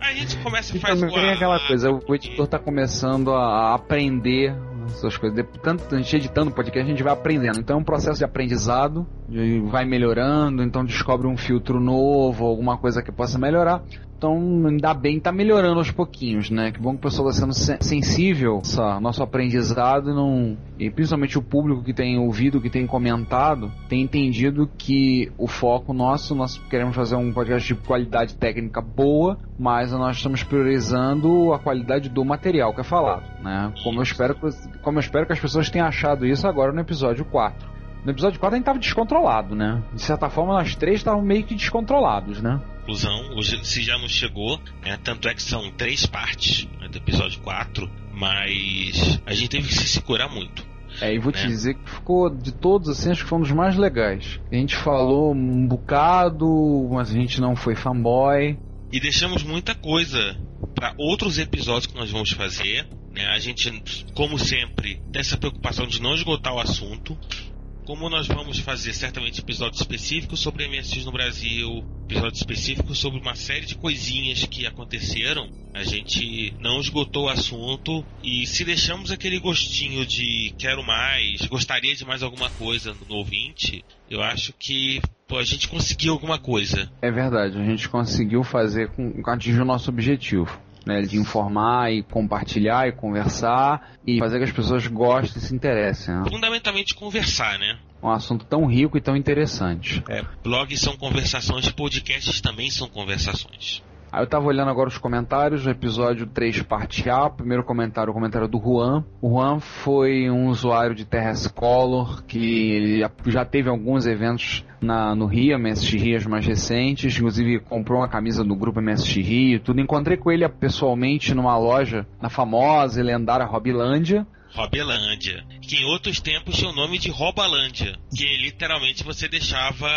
A gente começa e E faz também A, aquela coisa, o editor tá começando a aprender essas coisas. Tanto a gente editando o podcast, a gente vai aprendendo. Então é um processo de aprendizado, de- vai melhorando, então descobre um filtro novo, alguma coisa que possa melhorar. Então, ainda bem, tá melhorando aos pouquinhos, né? Que bom que o pessoal tá sendo sen- sensível ao nosso aprendizado e não. E principalmente o público que tem ouvido, que tem comentado, tem entendido que o foco nosso, nós queremos fazer um podcast de qualidade técnica boa, mas nós estamos priorizando a qualidade do material que é falado, né? Como eu espero que, como eu espero que as pessoas tenham achado isso agora no episódio 4. No episódio 4 a gente tava descontrolado, né? De certa forma, nós três estavam meio que descontrolados, né? conclusão, se já não chegou, né? tanto é que são três partes né, do episódio 4, mas a gente teve que se segurar muito. É, e vou te né? dizer que ficou, de todos, assim, acho que foi um dos mais legais. A gente falou um bocado, mas a gente não foi fanboy. E deixamos muita coisa para outros episódios que nós vamos fazer. Né? A gente, como sempre, tem essa preocupação de não esgotar o assunto. Como nós vamos fazer certamente episódios específicos sobre MSX no Brasil, episódios específicos sobre uma série de coisinhas que aconteceram, a gente não esgotou o assunto e se deixamos aquele gostinho de quero mais, gostaria de mais alguma coisa no ouvinte, eu acho que pô, a gente conseguiu alguma coisa. É verdade, a gente conseguiu fazer com atingir o nosso objetivo. Né, de informar e compartilhar e conversar e fazer que as pessoas gostem e se interessem. Né? Fundamentalmente conversar, né? Um assunto tão rico e tão interessante. É, blogs são conversações, podcasts também são conversações. Aí eu tava olhando agora os comentários do episódio 3, parte A. Primeiro comentário, o comentário do Juan. O Juan foi um usuário de Terras Color que já teve alguns eventos na, no Rio, MSX Rios mais recentes. Inclusive comprou uma camisa do grupo MSX Rio, tudo. Encontrei com ele pessoalmente numa loja na famosa e lendária Robilândia. Robelândia, que em outros tempos tinha o nome de Robalândia, que literalmente você deixava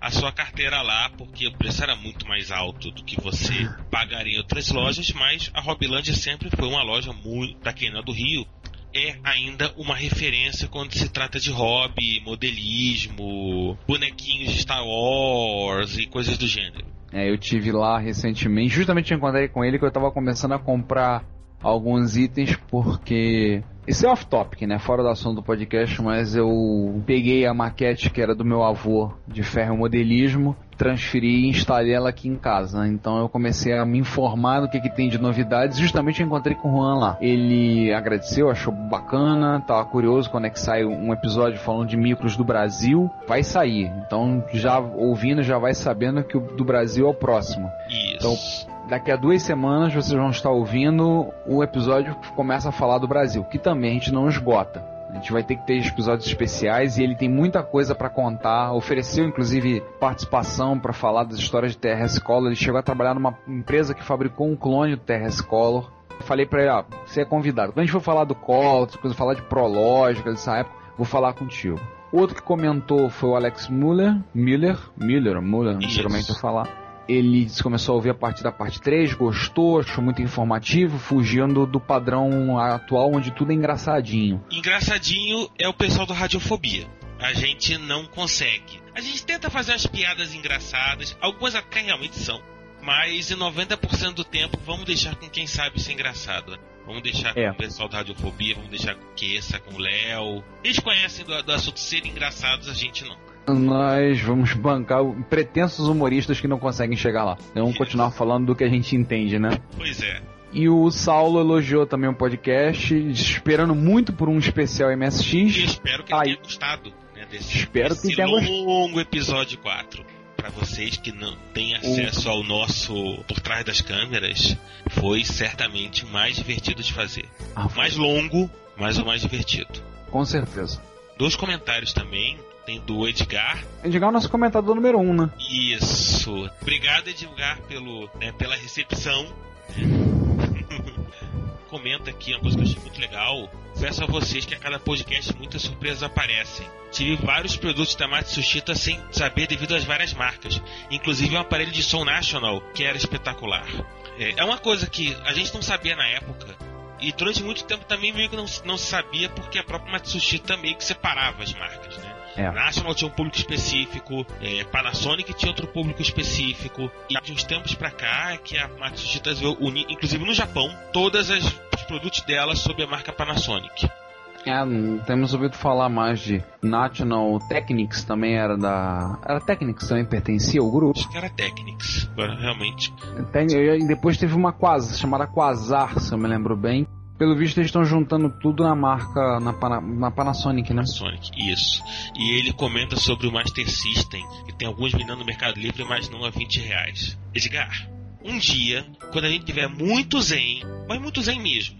a sua carteira lá porque o preço era muito mais alto do que você pagaria em outras lojas, mas a Robilândia sempre foi uma loja muito, quem não é do Rio, é ainda uma referência quando se trata de hobby, modelismo, bonequinhos de Star Wars e coisas do gênero. É, eu tive lá recentemente, justamente encontrei com ele que eu estava começando a comprar alguns itens porque isso é off-topic, né? Fora do assunto do podcast, mas eu peguei a maquete que era do meu avô de ferro modelismo, transferi e instalei ela aqui em casa. Então eu comecei a me informar do que, que tem de novidades. Justamente eu encontrei com o Juan lá. Ele agradeceu, achou bacana, tava curioso quando é que sai um episódio falando de micros do Brasil. Vai sair. Então já ouvindo, já vai sabendo que o do Brasil é o próximo. Isso. Então daqui a duas semanas vocês vão estar ouvindo o episódio que começa a falar do Brasil, que também a gente não esgota. A gente vai ter que ter episódios especiais e ele tem muita coisa para contar. Ofereceu inclusive participação para falar das histórias de TRS Color. Ele chegou a trabalhar numa empresa que fabricou um clone do TRS Color. Eu falei para ele, ó, você é convidado. Quando a gente for falar do Color, falar de prológica dessa época, vou falar contigo. Outro que comentou foi o Alex Muller, Miller, Miller, Muller, não sei como é que eu falar ele começou a ouvir a partir da parte 3, gostou, achou muito informativo, fugindo do padrão atual onde tudo é engraçadinho. Engraçadinho é o pessoal do Radiofobia. A gente não consegue. A gente tenta fazer as piadas engraçadas, algumas até realmente são. Mas em 90% do tempo vamos deixar com quem sabe ser engraçado. Né? Vamos deixar É. com o pessoal da Radiofobia, vamos deixar com o Kessa, com o Léo. Eles conhecem do, do assunto serem engraçados, a gente não. Nós vamos bancar o- pretensos humoristas que não conseguem chegar lá. Então, Vamos continuar falando do que a gente entende, né? Pois é. E o Saulo elogiou também o podcast, esperando muito por um especial E MSX. espero que Aí. tenha gostado né, desse, Espero que desse tenha gostado. longo episódio 4. Para vocês que não têm acesso ao nosso por trás das câmeras, foi certamente o mais divertido de fazer. Ah, O mais longo, mas o mais divertido. com certeza. Dois comentários também. Tem do Edgar. Edgar é o nosso comentador número 1, um, né? Isso. Obrigado, Edgar, pelo, né, pela recepção. Comenta aqui uma coisa que eu achei muito legal. Peço a vocês que a cada podcast muitas surpresas aparecem. Tive vários produtos da Matsushita sem saber devido às várias marcas. Inclusive um aparelho de som National que era espetacular. É, é uma coisa que a gente não sabia na época. E durante muito tempo também meio que não, não se sabia porque a própria Matsushita meio que separava as marcas, né? É. National tinha um público específico, é, Panasonic tinha outro público específico. E de uns tempos pra cá é que a Matsushita resolveu unir, inclusive no Japão, todas as os produtos dela sob a marca Panasonic. É, não temos ouvido falar mais de National Technics também era da. Era Technics também pertencia ao grupo. Acho que era Technics. Realmente. Tem- depois teve uma Quasar, chamada Quasar, se eu me lembro bem. Pelo visto eles estão juntando tudo na marca, na, na Panasonic, né? Panasonic, isso. E ele comenta sobre o Master System, que tem alguns vendendo no Mercado Livre, mas não a 20 reais. Edgar, um dia, quando a gente tiver muito zen, mas muito zen mesmo,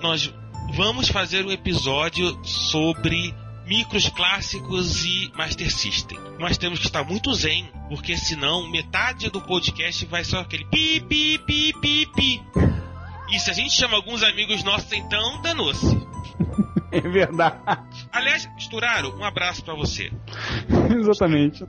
nós vamos fazer um episódio sobre micros clássicos e Master System. Nós temos que estar muito zen, porque senão metade do podcast vai só aquele pi, pi, pi, pi, pi. E se a gente chama alguns amigos nossos, então, danou-se. É verdade. Aliás, Sturaro, um abraço pra você. Exatamente.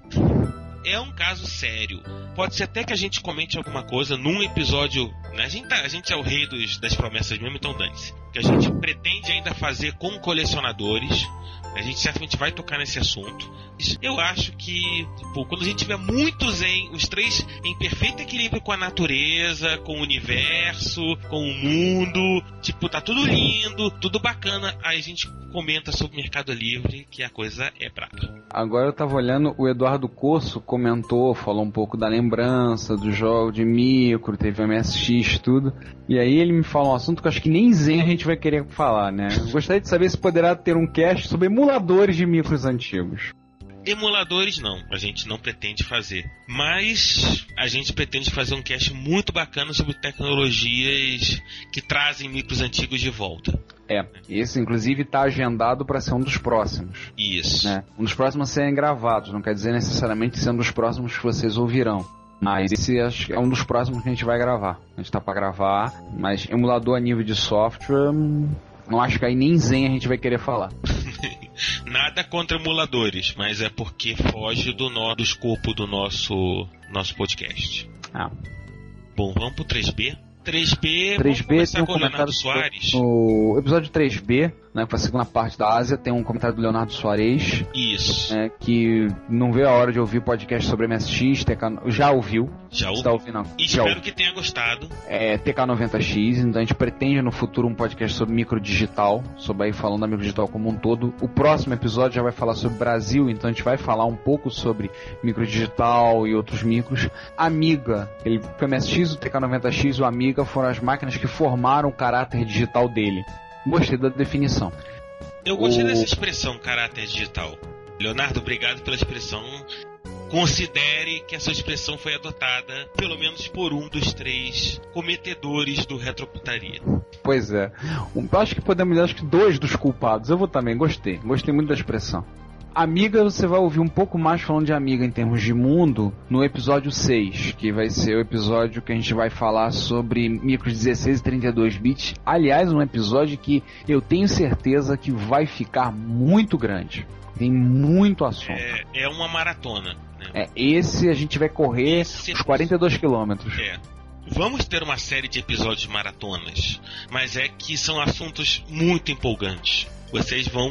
É um caso sério. Pode ser até que a gente comente alguma coisa num episódio né? A gente, tá- a gente é o rei dos- das promessas mesmo, então dane-se. Que a gente pretende ainda fazer com colecionadores. A gente certamente vai tocar nesse assunto. Eu acho que, pô, quando a gente tiver muitos em os três em perfeito equilíbrio com a natureza, com o universo, com o mundo, tipo, tá tudo lindo, tudo bacana, aí a gente comenta sobre o Mercado Livre, que a coisa é braba. Agora eu tava olhando, o Eduardo Corso comentou, falou um pouco da lembrança do jogo de micro, teve MSX tudo. E aí ele me fala um assunto que eu acho que nem Zen a gente vai querer falar, né? Gostaria de saber se poderá ter um cast sobre emuladores de micros antigos. Emuladores não, a gente não pretende fazer. Mas a gente pretende fazer um cast muito bacana sobre tecnologias que trazem micros antigos de volta. É, esse inclusive tá agendado para ser um dos próximos. Isso. né? Um dos próximos a serem gravados, não quer dizer necessariamente ser um dos próximos que vocês ouvirão. Mas esse acho que é um dos próximos que a gente vai gravar. A gente tá pra gravar, mas emulador a nível de software, hum, não acho que aí nem Zen a gente vai querer falar. Nada contra emuladores, mas é porque foge do, no, do escopo do nosso, nosso podcast. Ah. Bom, vamos pro 3B. 3B, 3B vamos tem um com o Leonardo comentário Soares. no episódio 3B, né, foi a segunda parte da Ásia, tem um comentário do Leonardo Soares, Isso, né, que não vê a hora de ouvir podcast sobre MSX, TK, já ouviu, já está ouvi. ouvindo, E já espero que tenha gostado. é, TK90X, então a gente pretende no futuro um podcast sobre microdigital, sobre aí falando da microdigital como um todo. O próximo episódio já vai falar sobre Brasil, então a gente vai falar um pouco sobre microdigital e outros micros. Amiga, ele, o MSX, o TK90X e o Amiga foram as máquinas que formaram o caráter digital dele. Gostei da definição. Eu gostei O- dessa expressão, caráter digital. Leonardo, obrigado pela expressão. Considere que essa expressão foi adotada, pelo menos por um dos três cometedores do retroputaria. Pois é. Um, eu acho que podemos dizer acho que dois dos culpados. Eu vou também, gostei. Gostei muito da expressão. Amiga, você vai ouvir um pouco mais falando de amiga em termos de mundo no episódio 6, que vai ser o episódio que a gente vai falar sobre micros 16 e 32 bits. Aliás, um episódio que eu tenho certeza que vai ficar muito grande. Tem muito assunto. É, é uma maratona. Né? É, esse a gente vai correr Esse- os 42 quilômetros. É. Vamos ter uma série de episódios maratonas, mas é que são assuntos muito empolgantes. Vocês vão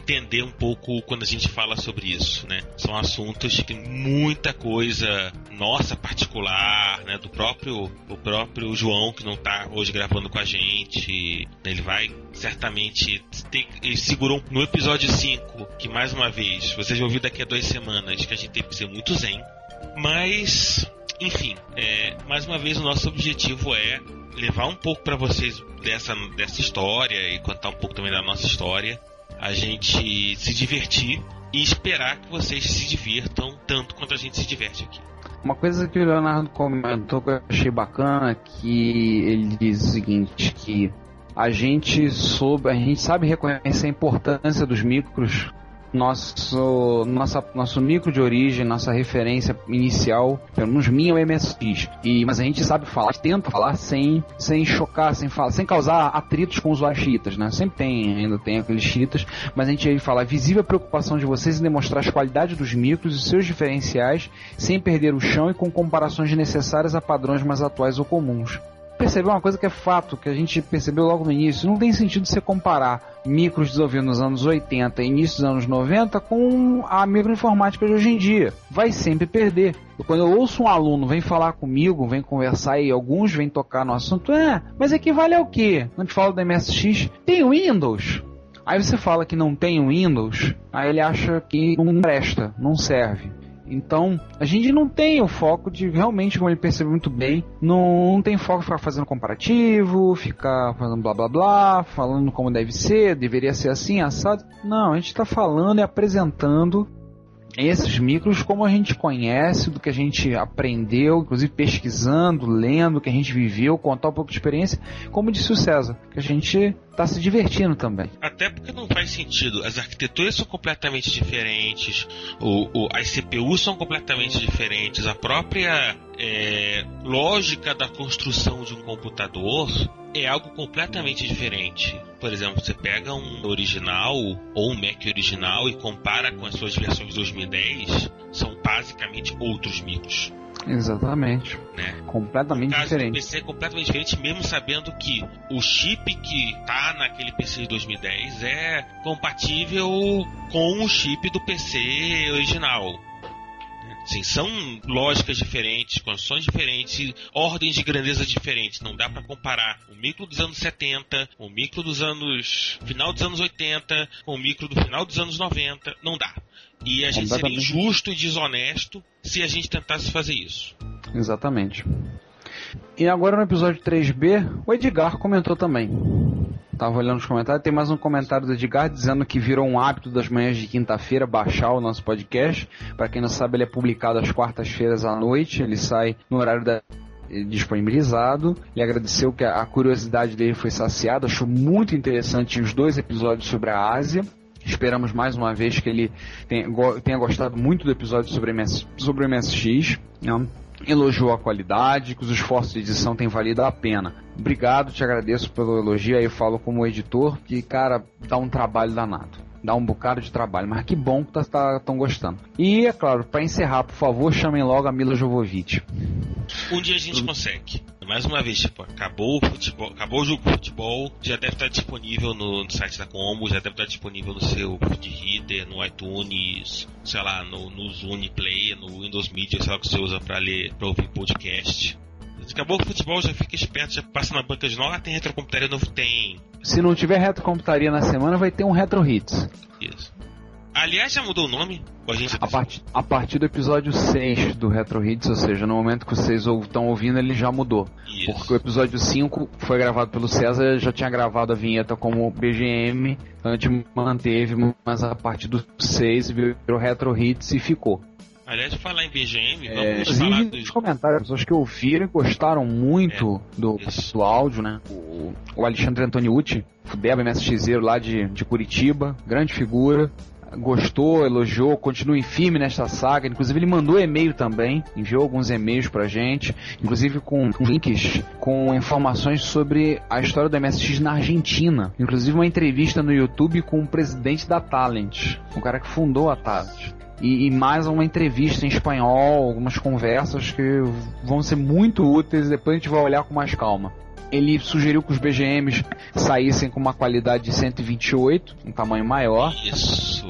entender um pouco quando a gente fala sobre isso, né? São assuntos que tem muita coisa nossa particular, né? Do próprio o próprio João que não tá hoje gravando com a gente. né? Ele vai certamente ter, ele segurou no episódio 5, que mais uma vez, vocês vão ouvir daqui a duas semanas que a gente teve que ser muito zen. Mas enfim, é, mais uma vez o nosso objetivo é levar um pouco para vocês dessa, dessa história e contar um pouco também da nossa história. A gente se divertir e esperar que vocês se divirtam tanto quanto a gente se diverte aqui. Uma coisa que o Leonardo comentou que eu achei bacana que ele diz o seguinte que a gente soube, a gente sabe reconhecer a importância dos micros. Nosso, nossa, nosso micro de origem, nossa referência inicial, pelo menos minha é o MSX. E, mas a gente sabe falar, tenta falar sem, sem chocar, sem, falar, sem causar atritos com os chiitas, né? Sempre tem, ainda tem aqueles chiitas, mas a gente aí fala, visível preocupação de vocês em demonstrar as qualidades dos micros e seus diferenciais, sem perder o chão e com comparações necessárias a padrões mais atuais ou comuns percebeu uma coisa que é fato, que a gente percebeu logo no início. Não tem sentido você comparar micros desenvolvidos nos anos 80 e início dos anos 90 com a microinformática de hoje em dia. Vai sempre perder. Quando eu ouço um aluno vem falar comigo, vem conversar e alguns vêm tocar no assunto, é, mas equivale ao quê? A gente fala do MSX, tem Windows. Aí você fala que não tem Windows, aí ele acha que não presta, não serve. Então, a gente não tem o foco de realmente, como ele percebeu muito bem, não, não tem foco ficar fazendo comparativo, ficar fazendo blá blá blá, falando como deve ser, deveria ser assim, assado. Não, a gente está falando e apresentando esses micros como a gente conhece, do que a gente aprendeu, inclusive pesquisando, lendo, que a gente viveu, contar um pouco de experiência, como disse o César, que a gente está se divertindo também. Até porque não faz sentido. As arquiteturas são completamente diferentes, o, o, as CPUs são completamente diferentes, a própria é, lógica da construção de um computador é algo completamente diferente. Por exemplo, você pega um original ou um Mac original e compara com as suas versões 2010, são basicamente outros micros. Exatamente. Né? Completamente O caso diferente. do PC é completamente diferente, mesmo sabendo que o chip que tá naquele PC de 2010 é compatível com o chip do PC original. Sim, são lógicas diferentes, condições diferentes, ordens de grandeza diferentes. Não dá para comparar o micro dos anos 70, o micro dos anos final dos anos 80, com o micro do final dos anos 90. Não dá. E a gente seria injusto e desonesto se a gente tentasse fazer isso. Exatamente. E agora no episódio 3B, o Edgar comentou também. Tava olhando os comentários, tem mais um comentário do Edgar dizendo que virou um hábito das manhãs de quinta-feira baixar o nosso podcast. Para quem não sabe, ele é publicado às quartas-feiras à noite, ele sai no horário da disponibilizado. Ele agradeceu que a curiosidade dele foi saciada, achou muito interessante os dois episódios sobre a Ásia. Esperamos mais uma vez que ele tenha gostado muito do episódio sobre, MS, sobre o MSX. né? Elogiou a qualidade, que os esforços de edição têm valido a pena. Obrigado, te agradeço pelo elogio. Aí eu falo como editor que, cara, dá um trabalho danado. Dá um bocado de trabalho, mas que bom que estão tá, tão gostando. E, é claro, para encerrar, por favor, chamem logo a Mila Jovovich. Um dia a gente consegue. Mais uma vez, tipo, acabou o futebol, acabou o jogo de futebol, já deve estar disponível no, no site da Combo, já deve estar disponível no seu feed reader, no iTunes, sei lá, no, no Zune Play, no Windows Media, sei lá que você usa pra ler, pra ouvir podcast. Acabou o futebol, já fica esperto, já passa na banca de novo, ah, tem retrocomputaria novo, tem. Se não tiver retrocomputaria na semana, vai ter um Retro Hits. Isso. Aliás, já mudou o nome? A gente A, part, a partir do episódio 6 do Retro Hits, ou seja, no momento que vocês estão ouvindo, ele já mudou. Isso. Porque o episódio 5 foi gravado pelo César, já tinha gravado a vinheta como BGM, então a gente manteve, mas a partir do 6 virou Retro Hits e ficou. Aliás, falar em BGM, vamos É, falar inclusive, dos. nos comentários, pessoas que ouviram e gostaram muito do, isso. do áudio, né? O, o Alexandre Antoniucci, Fudeba MSXero lá de, de Curitiba, grande figura. Gostou, elogiou, continue firme nesta saga. Inclusive, ele mandou e-mail também, enviou alguns e-mails pra gente, inclusive com links com informações sobre a história do MSX na Argentina. Inclusive, uma entrevista no YouTube com o presidente da Talent, o cara que fundou a Talent e, e mais uma entrevista em espanhol, algumas conversas que vão ser muito úteis. Depois a gente vai olhar com mais calma. Ele sugeriu que os BGMs saíssem com uma qualidade de 128, um tamanho maior. Isso.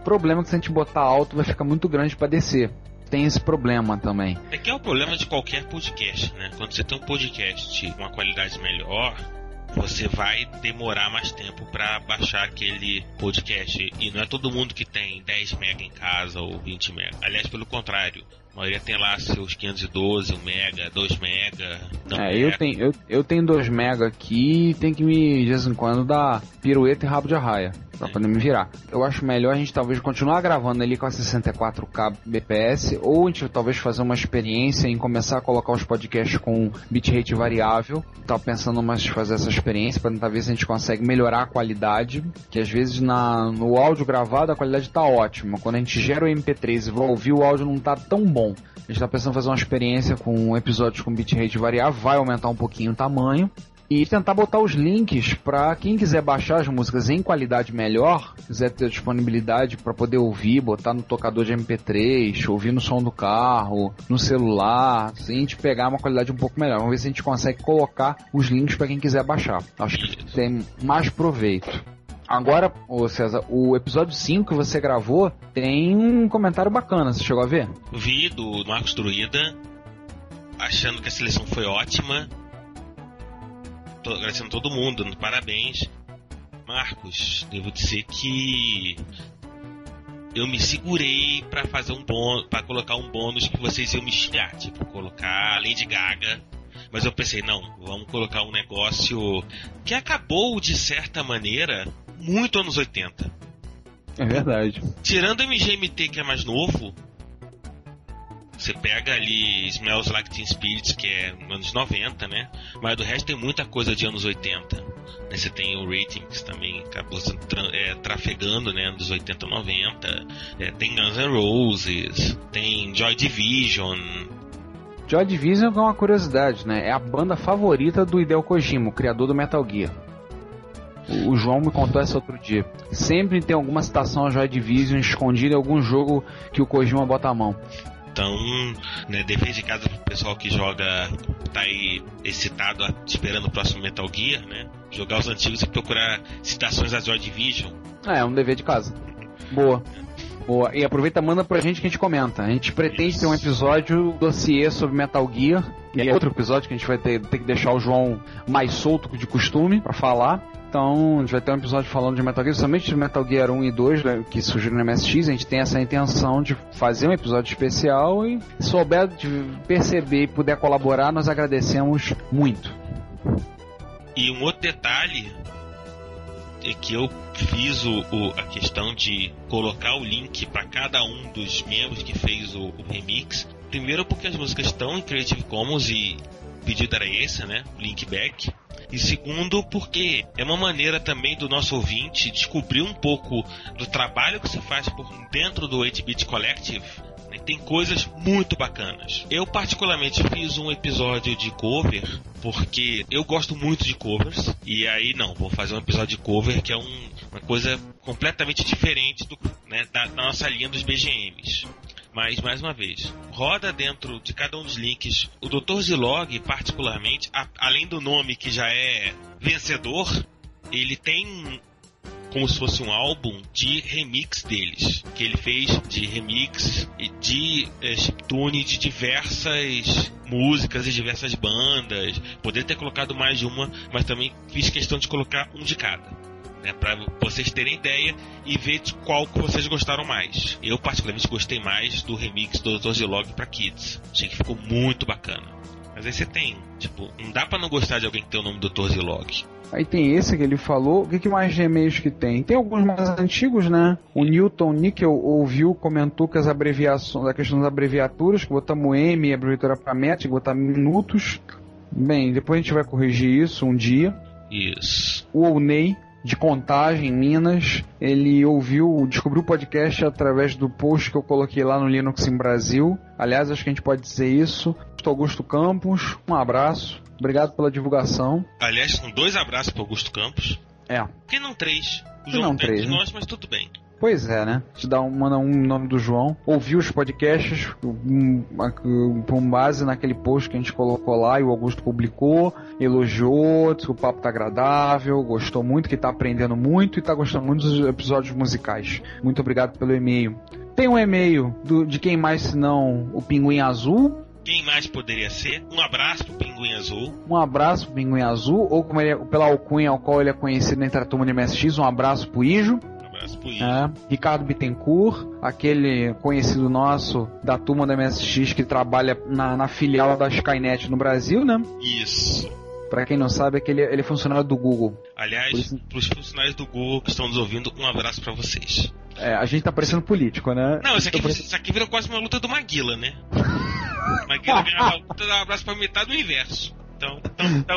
O problema é que se a gente botar alto vai ficar muito grande para descer. Tem esse problema também. É que é o problema de qualquer podcast, né? Quando você tem um podcast com uma qualidade melhor, você vai demorar mais tempo para baixar aquele podcast. E não é todo mundo que tem 10 MB em casa ou 20 MB. Aliás, pelo contrário. A maioria tem lá seus 512, 1 mega, 2 mega. Não É, eu tenho, eu, eu tenho 2 mega aqui e tem que me, de vez em quando, dar pirueta e rabo de arraia. Pra poder me virar. Eu acho melhor a gente talvez continuar gravando ali com a 64K BPS, ou a gente talvez fazer uma experiência em começar a colocar os podcasts com bitrate variável. Tava pensando mais em fazer essa experiência para tentar ver se a gente consegue melhorar a qualidade. Que às vezes na, no áudio gravado a qualidade tá ótima. Quando a gente gera o MP3 e vai ouvir, o áudio não tá tão bom. A gente tá pensando em fazer uma experiência com episódios com bitrate variável, vai aumentar um pouquinho o tamanho. E tentar botar os links para quem quiser baixar as músicas em qualidade melhor, quiser ter disponibilidade para poder ouvir, botar no tocador de MP3, ouvir no som do carro, no celular, assim, a gente pegar uma qualidade um pouco melhor. Vamos ver se a gente consegue colocar os links para quem quiser baixar. Acho que tem mais proveito. Agora, ô César, o episódio 5 que você gravou tem um comentário bacana, você chegou a ver? Vi do Marcos Druida, achando que a seleção foi ótima. Tô agradecendo todo mundo, parabéns. Marcos, devo dizer que eu me segurei pra fazer um bônus, para colocar um bônus que vocês iam me xingar, tipo colocar Lady Gaga. Mas eu pensei, não, vamos colocar um negócio que acabou de certa maneira muito anos 80. É verdade. Tirando o MGMT que é mais novo, você pega ali Smells Like Teen Spirit, que é anos 90, né? Mas do resto tem muita coisa de anos 80. Né? Você tem o Ratings também, acabou sendo tra é, trafegando, né? Dos 80 90. É, tem Guns N' Roses, tem Joy Division. Joy Division é uma curiosidade, né? É a banda favorita do Hideo Kojima, o criador do Metal Gear. O João me contou essa outro dia. Sempre tem alguma citação a Joy Division escondida em algum jogo que o Kojima bota a mão. Então, né, dever de casa pro pessoal que joga, tá aí excitado, esperando o próximo Metal Gear, né? Jogar os antigos e procurar citações da Joy Division. É, é um dever de casa. Boa. Boa. E aproveita manda pra gente que a gente comenta. A gente pretende ter um episódio dossiê sobre Metal Gear. E é outro episódio que a gente vai ter, ter que deixar o João mais solto que de costume pra falar. Então, a gente vai ter um episódio falando de Metal Gear, somente de Metal Gear 1 e 2, né, que surgiram no MSX. A gente tem essa intenção de fazer um episódio especial e se souber de perceber e puder colaborar, nós agradecemos muito. E um outro detalhe é que eu fiz o, o- a questão de colocar o link para cada um dos membros que fez o, o remix. Primeiro porque as músicas estão em Creative Commons e o pedido era esse, né? Link back. E segundo, porque é uma maneira também do nosso ouvinte descobrir um pouco do trabalho que se faz por dentro do 8-Bit Collective. né? Tem coisas muito bacanas. Eu, particularmente, fiz um episódio de cover, porque eu gosto muito de covers. E aí, não, vou fazer um episódio de cover que é um- uma coisa completamente diferente do, né, da, da nossa linha dos BGMs. Mas, mais uma vez, roda dentro de cada um dos links. O Dr. Zilog, particularmente, a- além do nome que já é vencedor, ele tem como se fosse um álbum de remix deles. Que ele fez de remix e de eh, chiptune de diversas músicas e diversas bandas. Poderia ter colocado mais de uma, mas também fiz questão de colocar um de cada né, para vocês terem ideia e ver de qual que vocês gostaram mais. Eu particularmente gostei mais do remix do Dr. Zilog para Kids. Achei que ficou muito bacana. Mas aí você tem, tipo, não dá pra não gostar de alguém que tem o nome do Dr. Zilog. Aí tem esse que ele falou. O que, que mais de e-mails que tem? Tem alguns mais antigos, né? O Newton Nickel ouviu, comentou que as abreviações, a questão das abreviaturas, que botamos M, abreviatura para que botar minutos. Bem, depois a gente vai corrigir isso um dia. Isso. O Ounei, de Contagem, Minas, ele ouviu, descobriu o podcast através do post que eu coloquei lá no Linux em Brasil. Aliás, acho que a gente pode dizer isso. Augusto Campos, um abraço. Obrigado pela divulgação. Aliás, são dois abraços pro Augusto Campos. É. Por que não três? O que João não três, de né? nós, mas tudo bem. Pois é, né? Te dá um, manda um nome do João. Ouviu os podcasts um, um, com base naquele post que a gente colocou lá e o Augusto publicou, elogiou, disse que o papo tá agradável, gostou muito, que tá aprendendo muito e tá gostando muito dos episódios musicais. Muito obrigado pelo e-mail. Tem um e-mail do- de quem mais senão o Pinguim Azul. Quem mais poderia ser? Um abraço pro Pinguim Azul. Um abraço pro Pinguim Azul, ou como ele é, pela alcunha ao qual ele é conhecido entre a turma de MSX, um abraço pro Ijo. Um Ivo. É, Ricardo Bittencourt, aquele conhecido nosso da turma da MSX que trabalha na, na filial da Skynet no Brasil, né? Isso. Pra quem não sabe, é que ele, ele é funcionário do Google. Aliás, isso- pros funcionários do Google que estão nos ouvindo, um abraço pra vocês. É, a gente tá parecendo político, né? Não, isso aqui, isso aqui virou quase uma luta do Maguila, né? Maguila ganhava a luta, dava um abraço pra metade do universo. Então,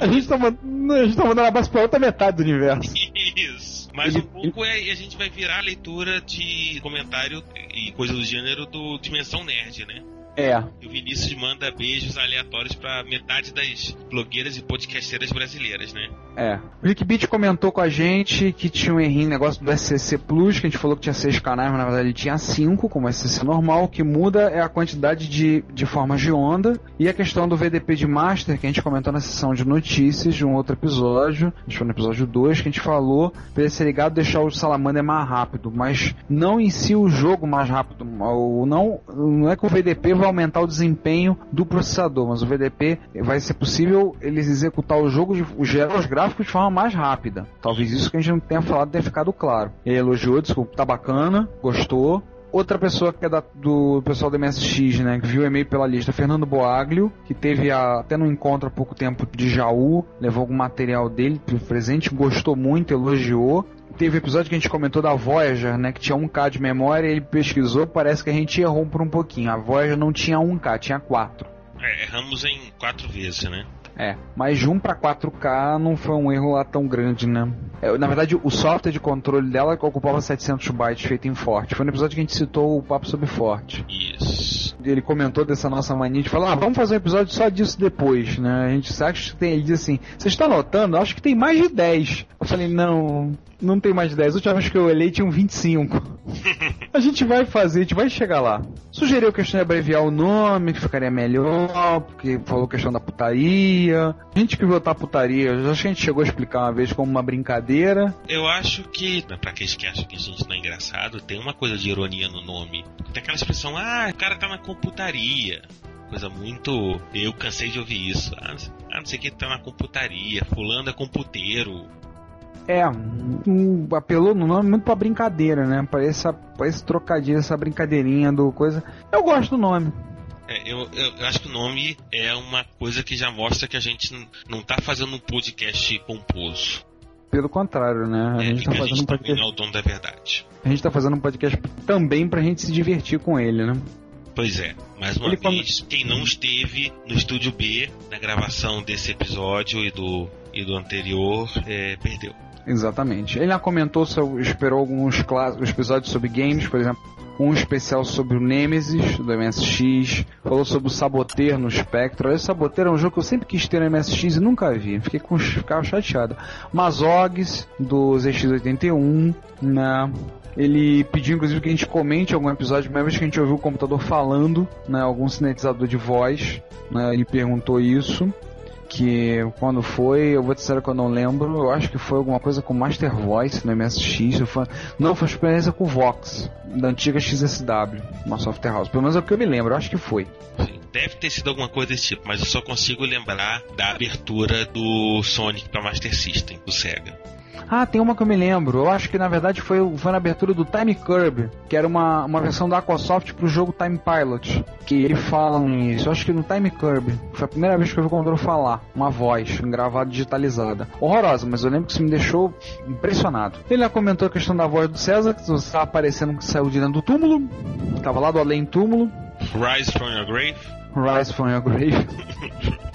A gente, tá mandando, a gente tá mandando abraço pra outra metade do universo. Isso. Mais Ele- um pouco é, e a gente vai virar a leitura de comentário e coisa do gênero do Dimensão Nerd, né? É, o Vinícius manda beijos aleatórios pra metade das blogueiras e podcasteiras brasileiras, né? é. O Rick Beat comentou com a gente que tinha um errinho negócio do SCC Plus, que a gente falou que tinha seis canais, mas na verdade ele tinha cinco, como SCC normal. O que muda é a quantidade de, de formas de onda e a questão do VDP de Master, que a gente comentou na sessão de notícias de um outro episódio. A gente foi no episódio 2, que a gente falou ele ser ligado deixar o Salamander mais rápido, mas não em si o jogo mais rápido. Não, não é que o VDP vai aumentar o desempenho do processador, mas o VDP vai ser possível eles executar o jogo, de, gerar os gráficos de forma mais rápida. Talvez isso que a gente não tenha falado tenha ficado claro. Ele elogiou, que tá bacana, gostou. Outra pessoa que é da- do pessoal do MSX, né, que viu o e-mail pela lista, Fernando Boaglio, que teve a- até no encontro há pouco tempo de Jaú, levou algum material dele presente, gostou muito, elogiou. Teve episódio que a gente comentou da Voyager, né, que tinha 1K de memória, ele pesquisou, parece que a gente errou por um pouquinho. A Voyager não tinha 1K, tinha 4. É, erramos em quatro vezes, né? É, mas de 1 para 4K não foi um erro lá tão grande, né? É, na verdade, o software de controle dela que ocupava 700 bytes feito em Forte. Foi no episódio que a gente citou o papo sobre Forte. Isso. Ele comentou dessa nossa mania de falar, ah, vamos fazer um episódio só disso depois, né? A gente acha que tem, ele diz assim, você está notando? Acho que tem mais de 10. Eu falei, não, não tem mais de 10. A última vez que eu olhei tinham 25. a gente vai fazer, a gente vai chegar lá. Sugeriu a questão de abreviar o nome, que ficaria melhor, porque falou questão da putaria. A gente que votar putaria, acho que a gente chegou a explicar uma vez como uma brincadeira. Eu acho que, pra aqueles que acham que a gente não é engraçado, tem uma coisa de ironia no nome. Tem aquela expressão, ah, o cara tá na computaria. Coisa muito. Eu cansei de ouvir isso. Ah, não sei- ah, não sei o que tá na computaria. Fulano é computeiro. É, um, apelou no nome muito pra brincadeira, né? Pra essa, pra esse trocadilho, essa brincadeirinha do coisa. Eu gosto do nome. É, eu, eu- acho que o nome é uma coisa que já mostra que a gente não tá fazendo um podcast pomposo. Pelo contrário, né? A É, gente e tá a fazendo um gente também podcast. não é o dono da verdade. A gente tá fazendo um podcast também pra gente se divertir com ele, né? Pois é, mais uma Ele come- vez, quem não esteve no estúdio B na gravação desse episódio e do, e do anterior, é, perdeu. Exatamente. Ele já comentou, esperou alguns clássicos episódios sobre games, por exemplo, um especial sobre o Nemesis do MSX, falou sobre o Saboteur no Spectrum. Esse Saboteur é um jogo que eu sempre quis ter no MSX e nunca vi, fiquei com, ficava chateado. Mazogs do ZX81, né? Ele pediu inclusive que a gente comente algum episódio, vez que a gente ouviu o computador falando, né, algum sintetizador de voz, né, ele perguntou isso que quando foi, eu vou dizer que eu não lembro, eu acho que foi alguma coisa com Master Voice no MSX, foi- não, foi experiência com Vox, da antiga XSW, uma software house, pelo menos é o que eu me lembro, eu acho que foi. Sim, Deve ter sido alguma coisa desse tipo, mas eu só consigo lembrar da abertura do Sonic para Master System, do Sega. Ah, tem uma que eu me lembro, eu acho que na verdade foi, foi na abertura do Time Curb, que era uma, uma versão da Aquasoft pro jogo Time Pilot, que ele fala nisso, eu acho que no Time Curb, foi a primeira vez que eu vi o computador falar, uma voz, gravada digitalizada. Horrorosa, mas eu lembro que isso me deixou impressionado. Ele já comentou a questão da voz do César, que estava aparecendo que saiu de dentro do túmulo, tava lá do além túmulo, Rise from Your Grave? Rise from your grave.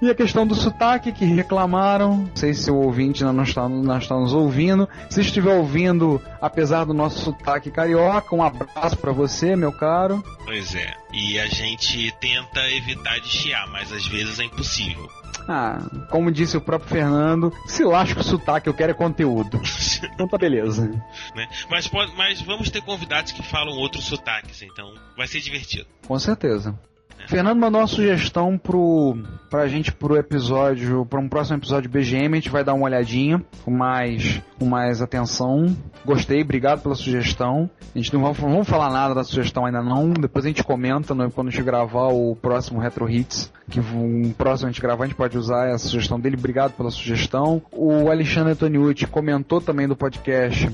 E a questão do sotaque que reclamaram. Não sei se o ouvinte ainda não está, não está nos ouvindo. Se estiver ouvindo, apesar do nosso sotaque carioca, um abraço pra você, meu caro. Pois é. E a gente tenta evitar de chiar, mas às vezes é impossível. Ah, como disse o próprio Fernando, se lasca o sotaque, eu quero é conteúdo. Então tá beleza. né? mas, pode, mas vamos ter convidados que falam outros sotaques, então vai ser divertido. Com certeza. Fernando mandou uma sugestão pro, pra gente pro episódio, para um próximo episódio BGM, a gente vai dar uma olhadinha com mais, com mais atenção. Gostei, obrigado pela sugestão. A gente não vamos, vamos falar nada da sugestão ainda não, depois a gente comenta no- quando a gente gravar o próximo Retro Hits, que um próximo a gente gravar, a gente pode usar essa sugestão dele. Obrigado pela sugestão. O Alexandre Antoniucci comentou também do podcast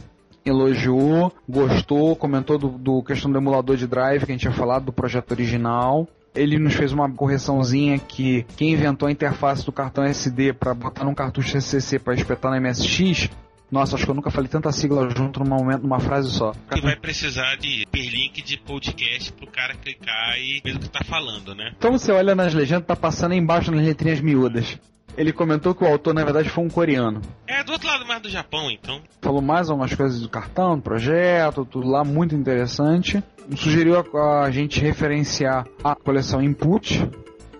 elogiou, gostou, comentou do, do questão do emulador de drive que a gente tinha falado do projeto original. Ele nos fez uma correçãozinha que quem inventou a interface do cartão SD para botar num cartucho CCC para espetar no MSX. Nossa, acho que eu nunca falei tanta sigla junto num momento, numa frase só. E vai precisar de hiperlink de podcast pro cara clicar e ver o que tá falando, né? Então você olha nas legendas, tá passando aí embaixo nas letrinhas miúdas. Ele comentou que o autor, na verdade, foi um coreano. É do outro lado mais do Japão, então. falou mais algumas coisas do cartão, do projeto, tudo lá muito interessante. Sugeriu a, a gente referenciar a coleção Input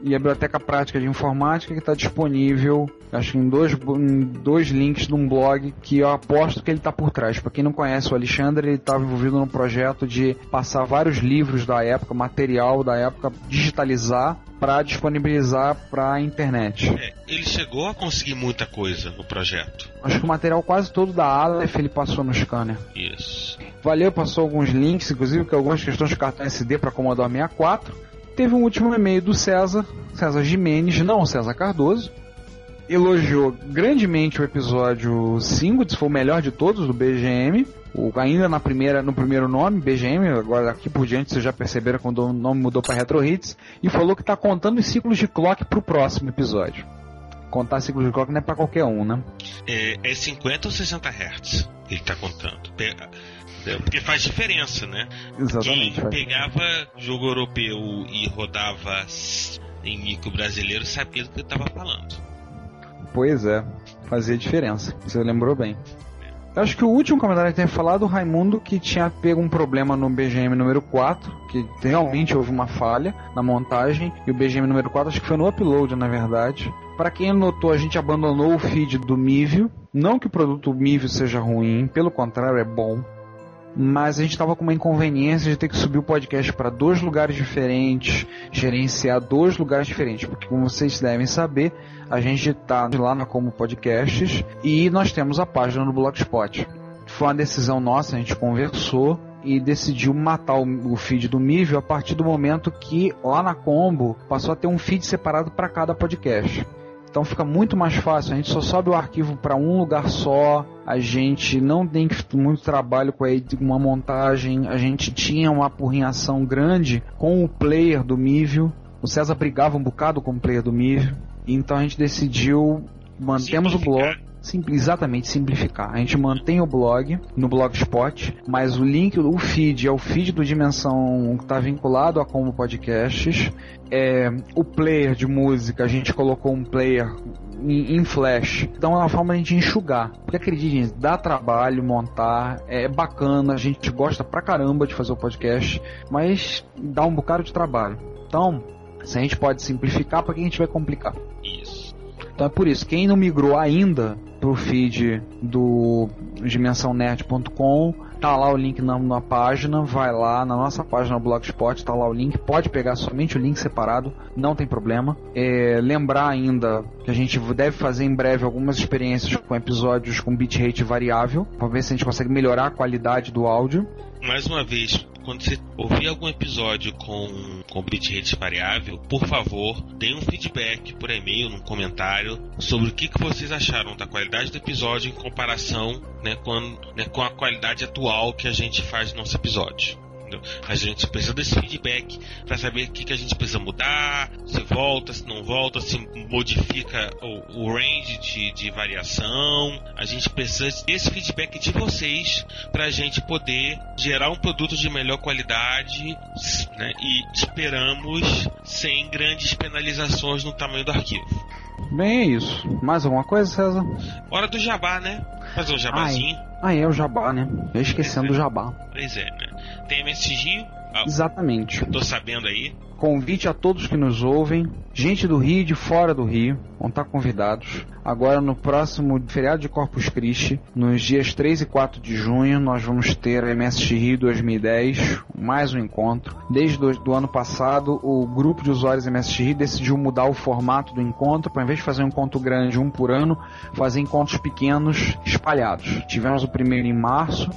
e a biblioteca prática de informática que está disponível, acho que em dois, em dois links de um blog que eu aposto que ele está por trás. Para quem não conhece o Alexandre, ele estava envolvido num projeto de passar vários livros da época, material da época, digitalizar para disponibilizar para a internet. É, ele chegou a conseguir muita coisa no projeto. Acho que o material quase todo da Aleph ele passou no scanner. Isso. Valeu, passou alguns links, inclusive que algumas questões de cartão SD para Commodore 64. Teve um último e-mail do César, César Jimenez, não César Cardoso. Elogiou grandemente o episódio 5, disse que foi o melhor de todos do BGM. O, ainda na primeira, no primeiro nome, BGM, agora daqui por diante vocês já perceberam quando o nome mudou para Retro Hits. E falou que está contando os ciclos de clock para o próximo episódio. Contar ciclos de clock não é para qualquer um, né? É, é 50 ou 60 Hz ele tá contando. É, Porque faz diferença, né? Exatamente. Quem pegava jogo europeu e rodava em micro brasileiro sabia do que eu tava falando. Pois é, fazia diferença. Você lembrou bem. Eu acho que o último comentário que tem falado, o Raimundo, que tinha pego um problema no BGM número 4, que realmente houve uma falha na montagem, e o BGM número 4 acho que foi no upload, na verdade. Para quem notou, a gente abandonou o feed do Mivio. Não que o produto Mivio seja ruim, pelo contrário, é bom. Mas a gente estava com uma inconveniência de ter que subir o podcast para dois lugares diferentes, gerenciar dois lugares diferentes, porque como vocês devem saber, a gente está lá na Como Podcasts e nós temos a página no Blogspot. Foi uma decisão nossa, a gente conversou e decidiu matar o, feed do Mivio a partir do momento que lá na Combo passou a ter um feed separado para cada podcast. Então fica muito mais fácil, a gente só sobe o arquivo para um lugar só, a gente não tem muito trabalho com uma montagem, a gente tinha uma apurrinhação grande com o player do Mivio, o César brigava um bocado com o player do Mivio, então a gente decidiu, mantemos o blog, sim, exatamente, simplificar. A gente mantém o blog no Blogspot, mas o link, o feed é o feed do Dimensão que está vinculado a Como Podcasts. É, o player de música, a gente colocou um player em, em flash. Então é uma forma de a gente enxugar. Porque acredite, dá trabalho montar, é bacana, a gente gosta pra caramba de fazer o podcast, mas dá um bocado de trabalho. Então, se a gente pode simplificar, para que a gente vai complicar? Isso. Então é por isso, quem não migrou ainda pro feed do dimensãonerd.com, tá lá o link na, na página, vai lá na nossa página Blogspot, tá lá o link, pode pegar somente o link separado, não tem problema. É, lembrar ainda que a gente deve fazer em breve algumas experiências com episódios com bitrate variável, para ver se a gente consegue melhorar a qualidade do áudio. Mais uma vez, quando você ouvir algum episódio com, com bitrate variável, por favor, dê um feedback por e-mail, num comentário, sobre o que, que vocês acharam da qualidade do episódio em comparação né, com, né, com a qualidade atual que a gente faz no nosso episódio. A gente precisa desse feedback para saber o que, que a gente precisa mudar, se volta, se não volta, se modifica o, o range de, de variação. A gente precisa desse feedback de vocês para a gente poder gerar um produto de melhor qualidade né, e esperamos sem grandes penalizações no tamanho do arquivo. Bem, é isso. Mais alguma coisa, César? Hora do jabá, né? Fazer um jabazinho. Ah, é o jabá, né? Eu esquecendo do jabá. Pois é, né? Tem MS Rio, ah, Exatamente. tô sabendo aí. Convite a todos que nos ouvem, gente do Rio e de fora do Rio, vão estar convidados. Agora no próximo feriado de Corpus Christi, nos dias 3 e 4 de junho, nós vamos ter a MSX Rio 2010, mais um encontro. Desde do ano passado, o grupo de usuários MSX Rio decidiu mudar o formato do encontro, para em vez de fazer um encontro grande um por ano, fazer encontros pequenos espalhados. Tivemos o primeiro em março,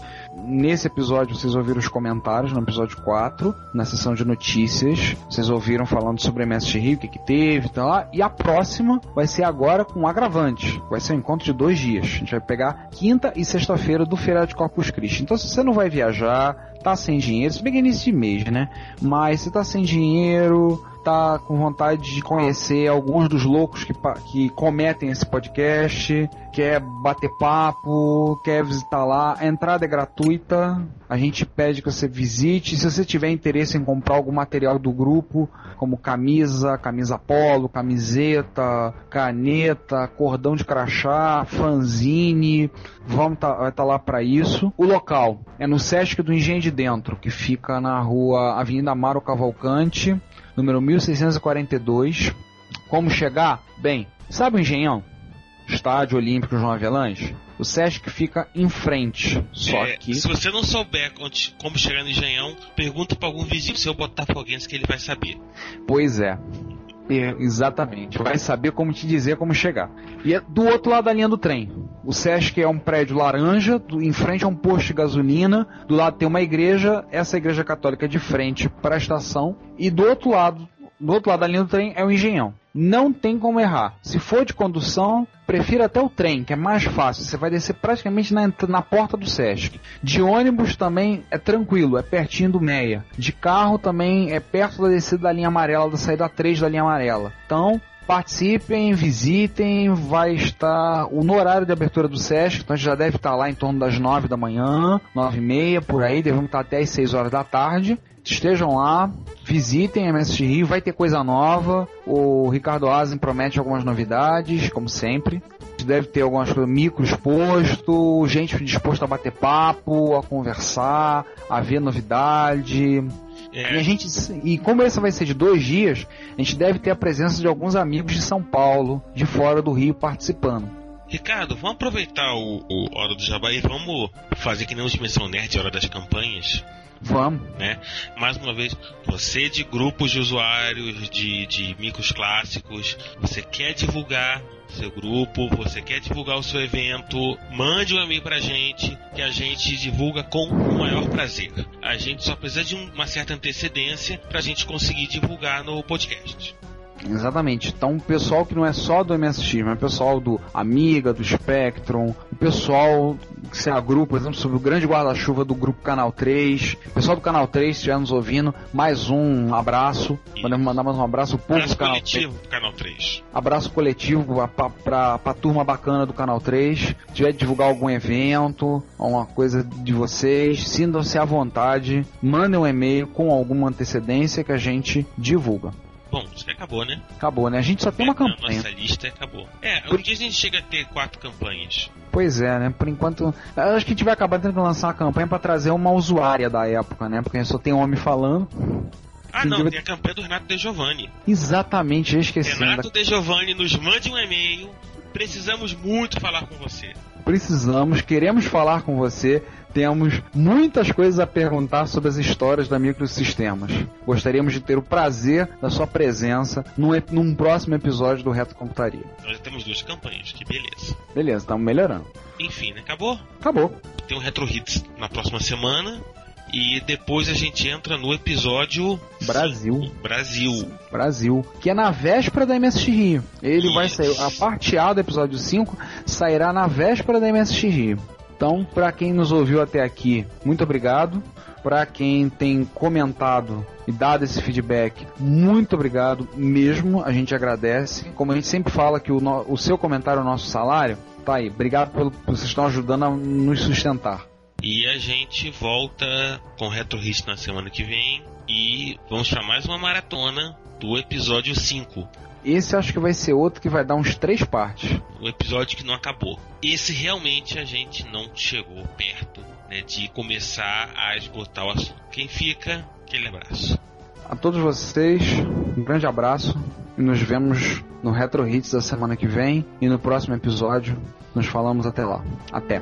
Nesse episódio vocês ouviram os comentários no episódio 4, na sessão de notícias. Vocês ouviram falando sobre a MSX Rio, o que, que teve e tal lá. E a próxima vai ser agora com um agravante. Vai ser um encontro de dois dias. A gente vai pegar quinta e sexta-feira do feriado de Corpus Christi. Então se você não vai viajar, tá sem dinheiro, se bem que é início de mês, né? Mas se tá sem dinheiro, tá com vontade de conhecer alguns dos loucos que, que cometem esse podcast, quer bater papo, quer visitar lá, a entrada é gratuita. A gente pede que você visite. Se você tiver interesse em comprar algum material do grupo, como camisa, camisa polo, camiseta, caneta, cordão de crachá, fanzine, vamos tá, vai estar lá para isso. O local é no Sesc do Engenho de Dentro, que fica na rua Avenida Amaro Cavalcante, número 1642. Como chegar? Bem, sabe o Engenhão? Estádio Olímpico João Avelange? O Sesc fica em frente, só É, que... Se você não souber onde- como chegar no Engenhão, pergunta pra algum vizinho seu botafoguense que ele vai saber. Pois é. É, exatamente. Vai saber como te dizer como chegar. E é do outro lado da linha do trem. O Sesc é um prédio laranja, do- em frente a um posto de gasolina. Do lado tem uma igreja, essa igreja católica é de frente para a estação. E do outro lado, do outro lado da linha do trem é o Engenhão. Não tem como errar. Se for de condução, prefira até o trem, que é mais fácil. Você vai descer praticamente na, na porta do Sesc. De ônibus também é tranquilo, é pertinho do Meia. De carro também é perto da descida da linha amarela, da saída 3 da linha amarela. Então, Participem, visitem, vai estar no horário de abertura do SESC, então já deve estar lá em torno das 9 da manhã, 9 e meia, por aí, devemos estar até as 6 horas da tarde. Estejam lá, visitem a MSX Rio, vai ter coisa nova. O Ricardo Azen promete algumas novidades, como sempre. Deve ter algumas coisas, micro exposto, gente disposta a bater papo, a conversar, a ver novidade. É, E, a gente, e como esse vai ser de dois dias, a gente deve ter a presença de alguns amigos de São Paulo, de fora do Rio, participando. Ricardo, vamos aproveitar o, o Hora do Jabá e vamos fazer que nem o Dimensão Nerd, Hora das Campanhas. Vamos. né? Mais uma vez, você de grupos de usuários de, de micros clássicos, você quer divulgar seu grupo, você quer divulgar o seu evento, mande um e-mail pra gente que a gente divulga com o maior prazer. A gente só precisa de um- uma certa antecedência pra gente conseguir divulgar no podcast. Exatamente. Então, o pessoal que não é só do MSX, mas o pessoal do Amiga, do Spectrum, pessoal que se agrupa, por exemplo, sobre o grande guarda-chuva do grupo Canal 3, o pessoal do Canal 3, se estiver nos ouvindo, mais um abraço. Podemos mandar mais um abraço ao povo Abraço do Canal 3. coletivo, Canal 3. Abraço coletivo pra, pra, pra turma bacana do Canal 3. Se tiver de divulgar algum evento, alguma coisa de vocês, sintam-se à vontade. Mandem um e-mail com alguma antecedência que a gente divulga. Bom, isso que acabou, né? Acabou, né? A gente só tem uma É, campanha. Nossa lista acabou. É, Por- um dia a gente chega a ter quatro campanhas. Pois é, né? Por enquanto. Acho que a gente vai acabar tendo que lançar uma campanha pra trazer uma usuária da época, né? Porque só tem homem falando. Ah, não, tem a campanha do Renato De Giovanni. Exatamente, eu esqueci. Renato. De Giovanni, nos mande um e-mail. Precisamos muito falar com você. Precisamos, queremos falar com você. Temos muitas coisas a perguntar sobre as histórias da microsistemas. Gostaríamos de ter o prazer da sua presença num, num próximo episódio do Reto Computaria. Nós já temos duas campanhas, que beleza. Beleza, estamos melhorando. Enfim, né? Acabou? Acabou. Tem um Retro Hits na próxima semana. E depois a gente entra no episódio Brasil. Brasil. Brasil, que é na véspera da MSX Rio. Ele vai Isso. sair, a parte A do episódio 5 sairá na véspera da MSX Rio. Então, para quem nos ouviu até aqui, muito obrigado. Para quem tem comentado e dado esse feedback, muito obrigado mesmo. A gente agradece. Como a gente sempre fala que o, no- o seu comentário é o nosso salário, tá aí. Obrigado pelo por vocês estão ajudando a nos sustentar. E a gente volta com Retro Hits na semana que vem. E vamos para mais uma maratona do episódio 5. Esse acho que vai ser outro que vai dar uns três partes. O episódio que não acabou. Esse realmente a gente não chegou perto né, de começar a esgotar o assunto. Quem fica, aquele abraço. A todos vocês, um grande abraço e nos vemos no Retro Hits da semana que vem e no próximo episódio. Nos falamos até lá. Até.